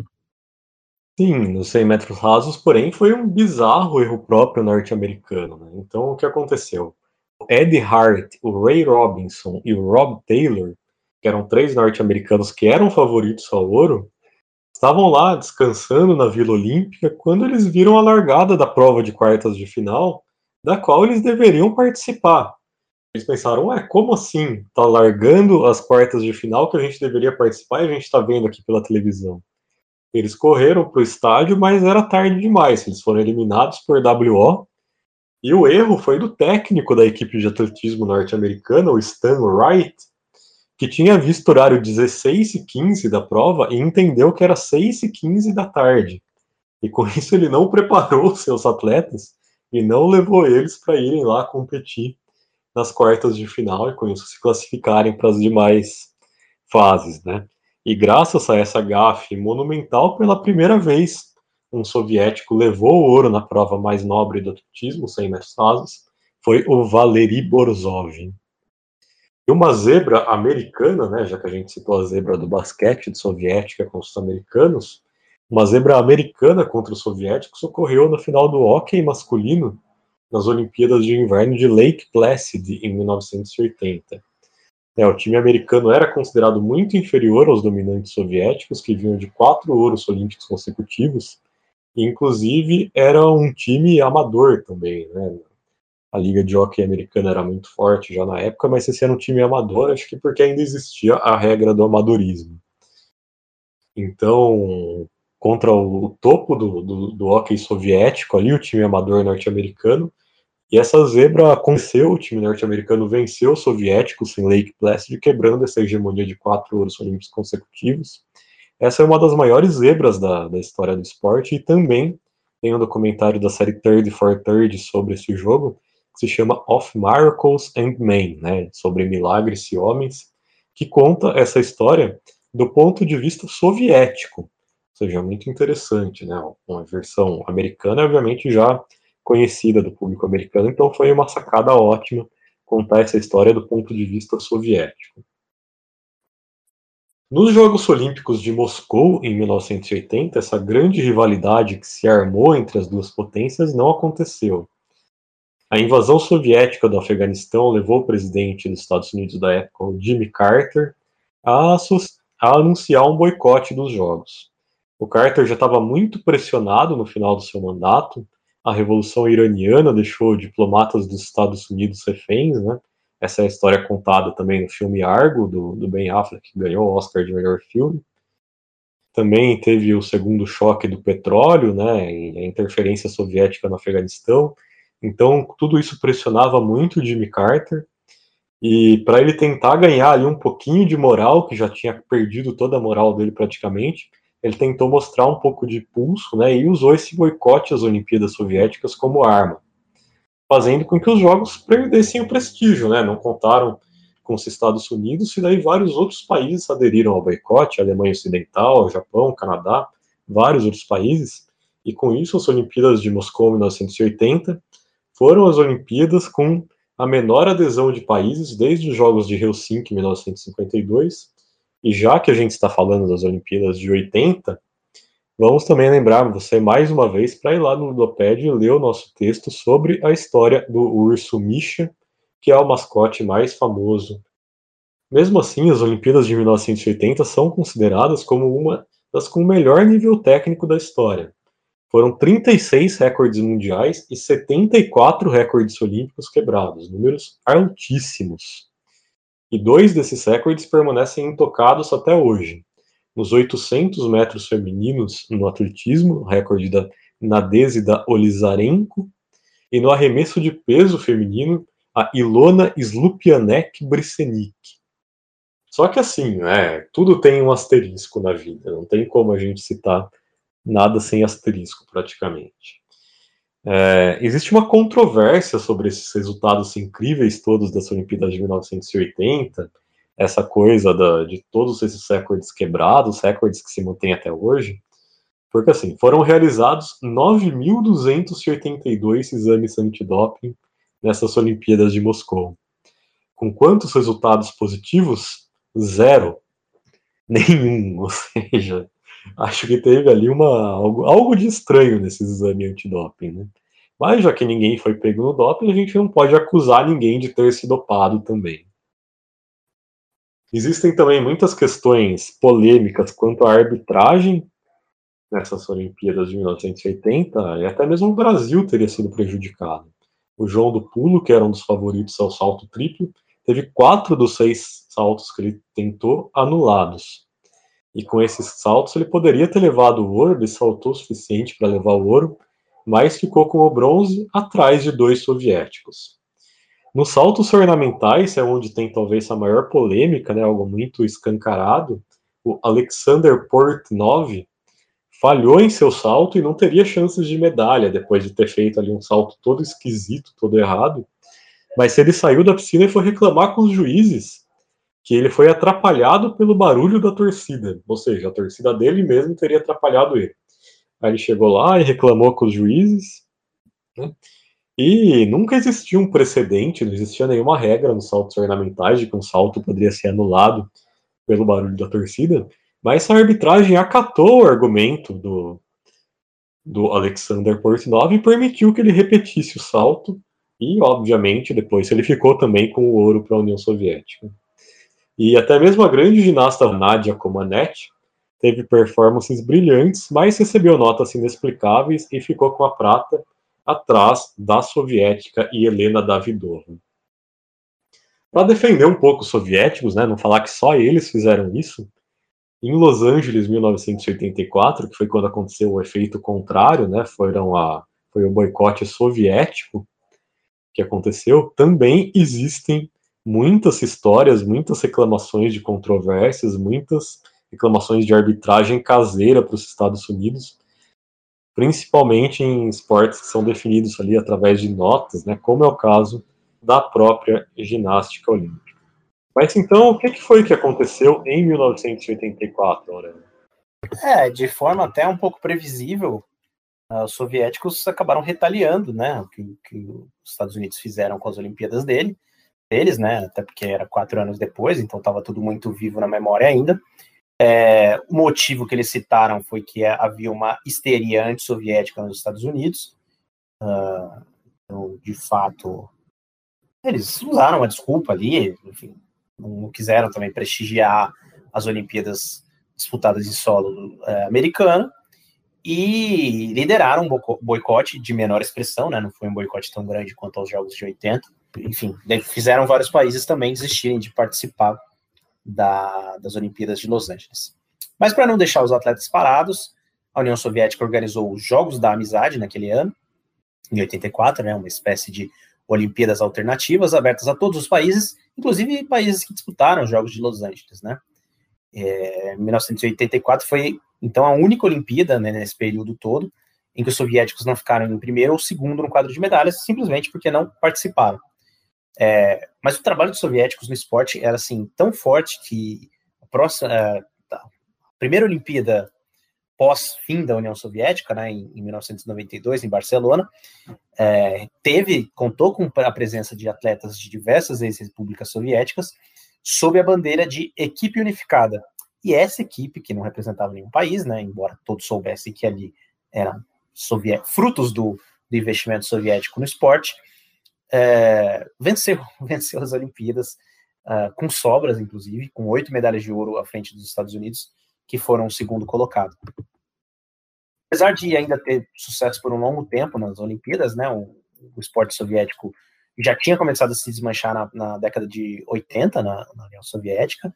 Sim, nos 100 metros rasos, porém, foi um bizarro erro próprio norte-americano. Né? Então, o que aconteceu? O Ed Hart, o Ray Robinson e o Rob Taylor, que eram três norte-americanos que eram favoritos ao ouro, estavam lá descansando na Vila Olímpica quando eles viram a largada da prova de quartas de final, da qual eles deveriam participar. Eles pensaram, ué, como assim? Tá largando as quartas de final que a gente deveria participar e a gente está vendo aqui pela televisão. Eles correram para o estádio, mas era tarde demais. Eles foram eliminados por WO. E o erro foi do técnico da equipe de atletismo norte-americana, o Stan Wright, que tinha visto o horário 16 e 15 da prova e entendeu que era 6 e 15 da tarde. E com isso ele não preparou seus atletas e não levou eles para irem lá competir nas quartas de final e com isso se classificarem para as demais fases, né? E graças a essa gafe monumental, pela primeira vez, um soviético levou o ouro na prova mais nobre do atletismo, 100 metros rasos, foi o Valery Borzov. E uma zebra americana, né, já que a gente citou a zebra do basquete de soviética contra os americanos, uma zebra americana contra os soviéticos ocorreu na final do hóquei masculino nas Olimpíadas de Inverno de Lake Placid em 1980. É, o time americano era considerado muito inferior aos dominantes soviéticos, que vinham de quatro ouros olímpicos consecutivos, e inclusive era um time amador também, né? A liga de hockey americana era muito forte já na época, mas esse era um time amador, acho que porque ainda existia a regra do amadorismo. Então, contra o, topo do, do, do hockey soviético ali, o time amador norte-americano, e essa zebra aconteceu, o time norte-americano venceu os soviéticos em Lake Placid, quebrando essa hegemonia de quatro ouros olímpicos consecutivos. Essa é uma das maiores zebras da, da história do esporte, e também tem um documentário da série Third for Third sobre esse jogo, que se chama Of Miracles and Men, né, sobre milagres e homens, que conta essa história do ponto de vista soviético, ou seja, muito interessante, né, uma versão americana, obviamente, já conhecida do público americano, então foi uma sacada ótima contar essa história do ponto de vista soviético. Nos Jogos Olímpicos de Moscou, em 1980, essa grande rivalidade que se armou entre as duas potências não aconteceu. A invasão soviética do Afeganistão levou o presidente dos Estados Unidos da época, Jimmy Carter, a, a anunciar um boicote dos Jogos. O Carter já estava muito pressionado no final do seu mandato a Revolução Iraniana deixou diplomatas dos Estados Unidos reféns, né? Essa é a história contada também no filme Argo, do, do Ben Affleck, que ganhou o Oscar de melhor filme. Também teve o segundo choque do petróleo, né? a interferência soviética no Afeganistão. Então, tudo isso pressionava muito o Jimmy Carter. E para ele tentar ganhar ali um pouquinho de moral, que já tinha perdido toda a moral dele praticamente, ele tentou mostrar um pouco de pulso, né, e usou esse boicote às Olimpíadas Soviéticas como arma, fazendo com que os jogos perdessem o prestígio, né, não contaram com os Estados Unidos, e daí vários outros países aderiram ao boicote, Alemanha Ocidental, Japão, Canadá, vários outros países, e com isso as Olimpíadas de Moscou 1980 foram as Olimpíadas com a menor adesão de países desde os Jogos de Helsinki 1952, e já que a gente está falando das Olimpíadas de 80, vamos também lembrar você mais uma vez para ir lá no Ludopédia e ler o nosso texto sobre a história do urso Misha, que é o mascote mais famoso. Mesmo assim, as Olimpíadas de 1980 são consideradas como uma das com o melhor nível técnico da história. Foram 36 recordes mundiais e 74 recordes olímpicos quebrados, números altíssimos e dois desses recordes permanecem intocados até hoje. Nos 800 metros femininos no atletismo, recorde da Nadezhda Olizarenko, e no arremesso de peso feminino, a Ilona Slupianek Brisenik. Só que assim, né, tudo tem um asterisco na vida, não tem como a gente citar nada sem asterisco, praticamente. É, existe uma controvérsia sobre esses resultados incríveis todos das Olimpíadas de 1980, essa coisa da, de todos esses recordes quebrados, recordes que se mantêm até hoje, porque assim, foram realizados 9.282 exames antidoping nessas Olimpíadas de Moscou. Com quantos resultados positivos? Zero. Nenhum. Ou seja, acho que teve ali uma, algo, algo de estranho nesse exame antidoping, né? Mas já que ninguém foi pego no doping, a gente não pode acusar ninguém de ter se dopado também. Existem também muitas questões polêmicas quanto à arbitragem nessas Olimpíadas de 1980, e até mesmo o Brasil teria sido prejudicado. O João do Pulo, que era um dos favoritos ao salto triplo, teve quatro dos seis saltos que ele tentou anulados. E com esses saltos ele poderia ter levado o ouro, ele saltou o suficiente para levar o ouro, mas ficou com o bronze atrás de dois soviéticos. Nos saltos ornamentais, é onde tem talvez a maior polêmica, né, algo muito escancarado, o Alexander Portnov falhou em seu salto e não teria chances de medalha depois de ter feito ali um salto todo esquisito, todo errado. Mas ele saiu da piscina e foi reclamar com os juízes que ele foi atrapalhado pelo barulho da torcida, ou seja, a torcida dele mesmo teria atrapalhado ele. Aí ele chegou lá e reclamou com os juízes. Né? E nunca existiu um precedente, não existia nenhuma regra nos saltos ornamentais de que um salto poderia ser anulado pelo barulho da torcida, mas a arbitragem acatou o argumento do, do Alexander Portnov e permitiu que ele repetisse o salto, e obviamente depois ele ficou também com o ouro para a União Soviética. E até mesmo a grande ginasta Nadia Comaneci teve performances brilhantes, mas recebeu notas inexplicáveis e ficou com a prata atrás da soviética e Helena Davidova. Para defender um pouco os soviéticos, né, não falar que só eles fizeram isso, em Los Angeles, 1984, que foi quando aconteceu o efeito contrário, né, foram a, foi o boicote soviético que aconteceu, também existem muitas histórias, muitas reclamações de controvérsias, muitas reclamações de arbitragem caseira para os Estados Unidos, principalmente em esportes que são definidos ali através de notas, né, como é o caso da própria ginástica olímpica. Mas então, o que foi que aconteceu em 1984, Aurélio?
É, de forma até um pouco previsível, os soviéticos acabaram retaliando, né, o que, que, os Estados Unidos fizeram com as Olimpíadas dele, deles, né, até porque era quatro anos depois, então estava tudo muito vivo na memória ainda. É, o motivo que eles citaram foi que havia uma histeria anti-soviética nos Estados Unidos. Uh, então, de fato, eles usaram uma desculpa ali, enfim, não quiseram também prestigiar as Olimpíadas disputadas em solo uh, americano e lideraram um boicote de menor expressão, né? Não foi um boicote tão grande quanto aos Jogos de 80. Enfim, fizeram vários países também desistirem de participar da, das Olimpíadas de Los Angeles. Mas para não deixar os atletas parados, a União Soviética organizou os Jogos da Amizade naquele ano, em 84, né, uma espécie de Olimpíadas alternativas abertas a todos os países, inclusive países que disputaram os Jogos de Los Angeles, né? É, 1984 foi então a única Olimpíada né, nesse período todo em que os soviéticos não ficaram em primeiro ou segundo no quadro de medalhas, simplesmente porque não participaram. É, mas o trabalho dos soviéticos no esporte era assim tão forte que a, próxima, é, tá, a primeira Olimpíada pós-fim da União Soviética, né, em, em 1992, em Barcelona, é, teve, contou com a presença de atletas de diversas ex-repúblicas soviéticas sob a bandeira de equipe unificada. E essa equipe, que não representava nenhum país, né, embora todos soubessem que ali eram frutos do, do investimento soviético no esporte, é, venceu, venceu as Olimpíadas uh, com sobras, inclusive, com oito medalhas de ouro à frente dos Estados Unidos, que foram o segundo colocado. Apesar de ainda ter sucesso por um longo tempo nas Olimpíadas, né, o, o esporte soviético já tinha começado a se desmanchar na, na década de 80, na, na União Soviética.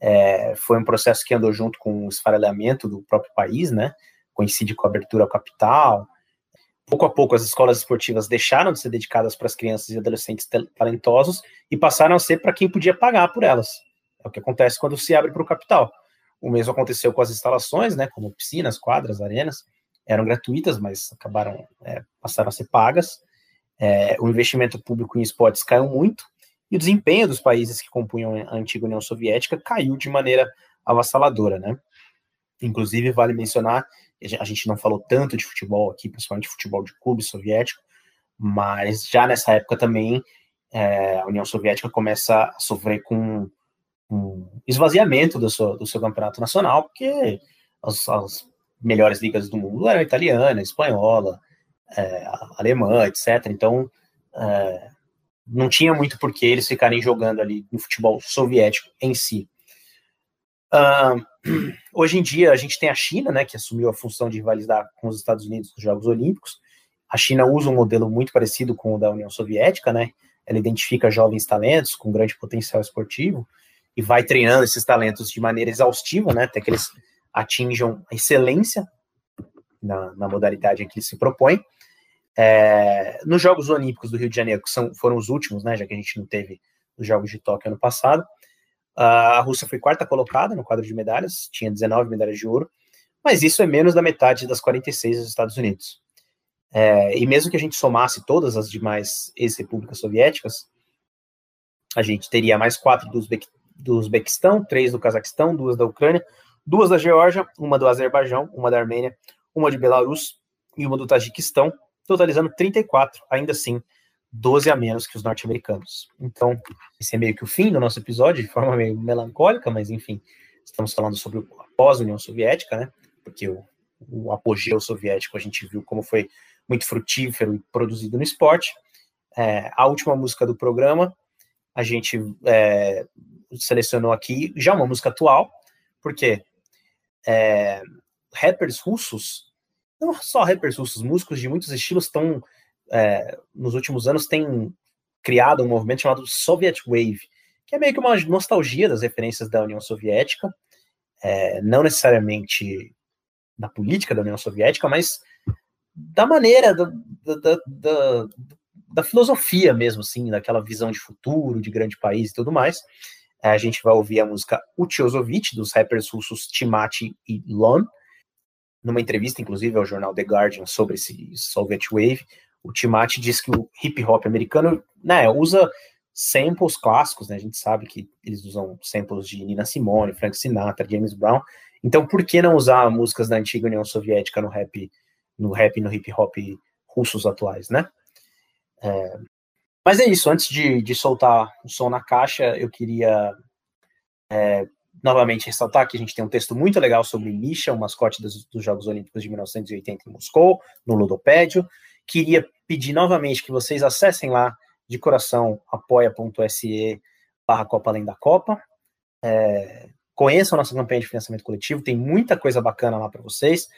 É, foi um processo que andou junto com o esfarelhamento do próprio país, né? Coincide com a abertura ao capital, pouco a pouco as escolas esportivas deixaram de ser dedicadas para as crianças e adolescentes talentosos e passaram a ser para quem podia pagar por elas. É o que acontece quando se abre para o capital. O mesmo aconteceu com as instalações, né, como piscinas, quadras, arenas, eram gratuitas, mas acabaram é, passaram a ser pagas. É, o investimento público em esportes caiu muito e o desempenho dos países que compunham a antiga União Soviética caiu de maneira avassaladora, né? Inclusive vale mencionar, a gente não falou tanto de futebol aqui, principalmente futebol de clube soviético, mas já nessa época também é, a União Soviética começa a sofrer com um esvaziamento do seu, do seu campeonato nacional, porque as, as melhores ligas do mundo eram italiana, espanhola, é, alemã, etc. Então, é, não tinha muito por que eles ficarem jogando ali no futebol soviético em si. Uh, hoje em dia, a gente tem a China, né, que assumiu a função de rivalizar com os Estados Unidos nos Jogos Olímpicos. A China usa um modelo muito parecido com o da União Soviética, né? Ela identifica jovens talentos com grande potencial esportivo e vai treinando esses talentos de maneira exaustiva, né, até que eles atinjam a excelência na, na modalidade em que eles se propõem. É, nos Jogos Olímpicos do Rio de Janeiro, que são, foram os últimos, né, já que a gente não teve os Jogos de Tóquio ano passado, a Rússia foi quarta colocada no quadro de medalhas, tinha 19 medalhas de ouro, mas isso é menos da metade das 46 dos Estados Unidos. É, e mesmo que a gente somasse todas as demais ex-repúblicas soviéticas, a gente teria mais quatro do, Uzbeq, do Uzbequistão, três do Cazaquistão, duas da Ucrânia, duas da Geórgia, uma do Azerbaijão, uma da Armênia, uma de Belarus e uma do Tajiquistão, totalizando 34, ainda assim, 12 a menos que os norte-americanos. Então, esse é meio que o fim do nosso episódio, de forma meio melancólica, mas enfim, estamos falando sobre a pós-União Soviética, né? Porque o, o apogeu soviético a gente viu como foi muito frutífero e produzido no esporte. É, a última música do programa, a gente é, selecionou aqui já uma música atual, porque é, rappers russos não só rappers russos, músicos de muitos estilos estão, é, nos últimos anos, têm criado um movimento chamado Soviet Wave, que é meio que uma nostalgia das referências da União Soviética, é, não necessariamente da política da União Soviética, mas da maneira, da, da, da, da filosofia mesmo, assim, daquela visão de futuro, de grande país e tudo mais. É, a gente vai ouvir a música Utiozovich, dos rappers russos Timati e Lon, numa entrevista, inclusive, ao jornal The Guardian sobre esse Soviet Wave, o Timati diz que o hip hop americano né, usa samples clássicos, né? A gente sabe que eles usam samples de Nina Simone, Frank Sinatra, James Brown. Então, por que não usar músicas da antiga União Soviética no rap, no rap no hip hop russos atuais, né? É, mas é isso. Antes de, de soltar o som na caixa, eu queria é, novamente ressaltar que a gente tem um texto muito legal sobre Misha, o mascote dos, dos, Jogos Olímpicos de 1980 em Moscou, no Ludopédio. Queria pedir novamente que vocês acessem lá de coração apoia.se barra Copa Além da Copa. É, conheçam nossa campanha de financiamento coletivo, tem muita coisa bacana lá para vocês.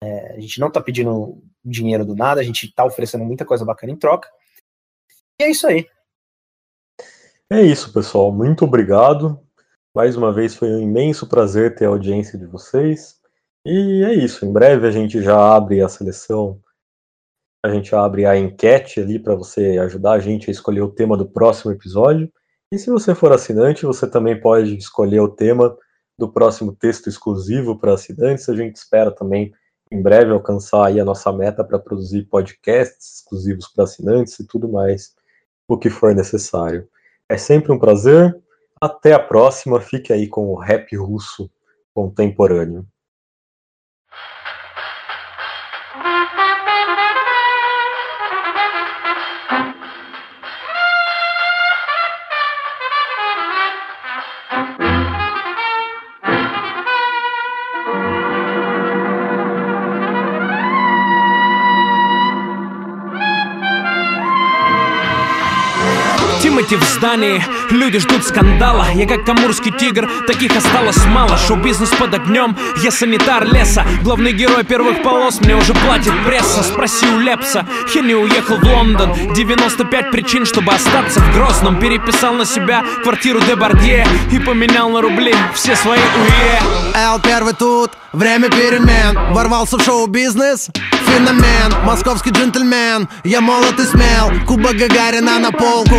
É, a gente não está pedindo dinheiro do nada, a gente está oferecendo muita coisa bacana em troca. E é isso aí.
É isso, pessoal. Muito obrigado. Mais uma vez foi um imenso prazer ter a audiência de vocês. E é isso. Em breve a gente já abre a seleção, a gente abre a enquete ali para você ajudar a gente a escolher o tema do próximo episódio. E se você for assinante, você também pode escolher o tema do próximo texto exclusivo para assinantes. A gente espera também em breve alcançar aí a nossa meta para produzir podcasts exclusivos para assinantes e tudo mais, o que for necessário. É sempre um prazer. Até a próxima, fique aí com o rap russo contemporâneo.
Стройте в здании, люди ждут скандала. Я как амурский тигр, таких осталось мало. Шоу-бизнес под огнем, я санитар леса. Главный герой первых полос, мне уже платит пресса. Спроси у Лепса, я не уехал в Лондон. 95 причин, чтобы остаться в Грозном. Переписал на себя квартиру Дебардье И поменял на рубли все свои УЕ.
Эл первый тут, время перемен. Ворвался в шоу-бизнес, феномен. Московский джентльмен, я молод и смел. Куба Гагарина на полку,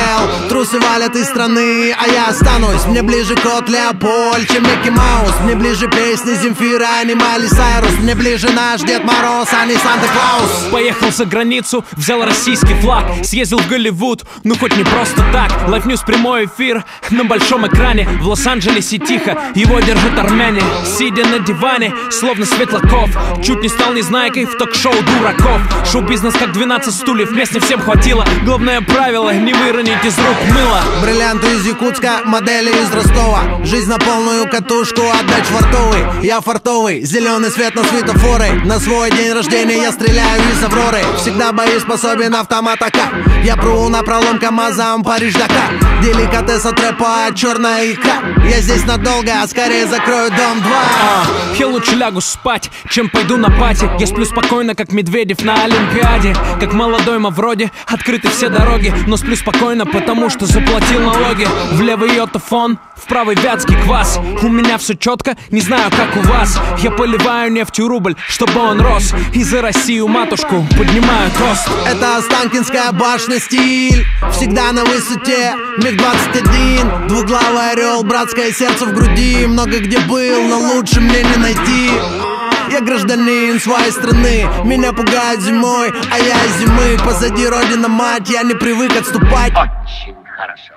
КХЛ Трусы валят из страны, а я останусь. Мне ближе кот Леопольд, чем Микки Маус. Мне ближе песни Земфира, а не Майли Сайрус. Мне ближе наш Дед Мороз, а не Санта-Клаус.
Поехал за границу, взял российский флаг Съездил в Голливуд, ну хоть не просто так. Life News прямой эфир на большом экране. В Лос-Анджелесе тихо, его держат армяне. Сидя на диване, словно Светлаков. Чуть не стал незнайкой в ток-шоу дураков. Шоу-бизнес как 12 стульев, мест всем хватило. Главное правило, не выронить из рук мыло.
Бриллианты из Якутска, модели из Ростова. Жизнь на полную катушку, отдать фартовый Я фартовый, зеленый свет на светофоры. На свой день рождения я стреляю из Авроры Всегда боеспособен автомат АК Я пру на пролом КамАЗом Париж-Дакар Деликатес от рэпа, черная икра. Я здесь надолго, а скорее закрою дом 2
А, Я лучше лягу спать, чем пойду на пати. Я сплю спокойно, как Медведев на Олимпиаде. Как молодой Мавроди, открыты все дороги Но сплю спокойно, потому что заплатил налоги. В левый йотафон, в правый вятский квас. У меня все четко, не знаю как у вас. Я поливаю нефтью рубль, чтобы он рос. И за Россию матушку поднимаю тост
Это Останкинская башня стиль. Всегда на высоте. МиГ-21 Двуглавый орел, братское сердце в груди. Много где был, но лучше мне не найти я гражданин своей страны Меня пугают зимой, а я зимы. Позади родина мать, я не привык отступать.
Очень хорошо.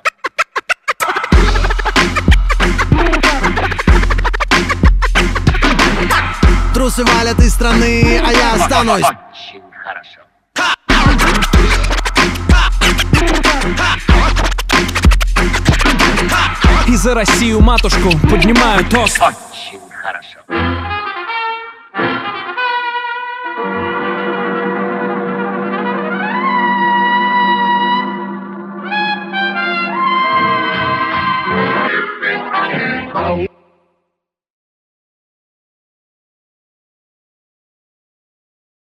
Трусы валят из страны, а я останусь.
Очень хорошо.
И за Россию матушку поднимаю тост.
Очень Thank you.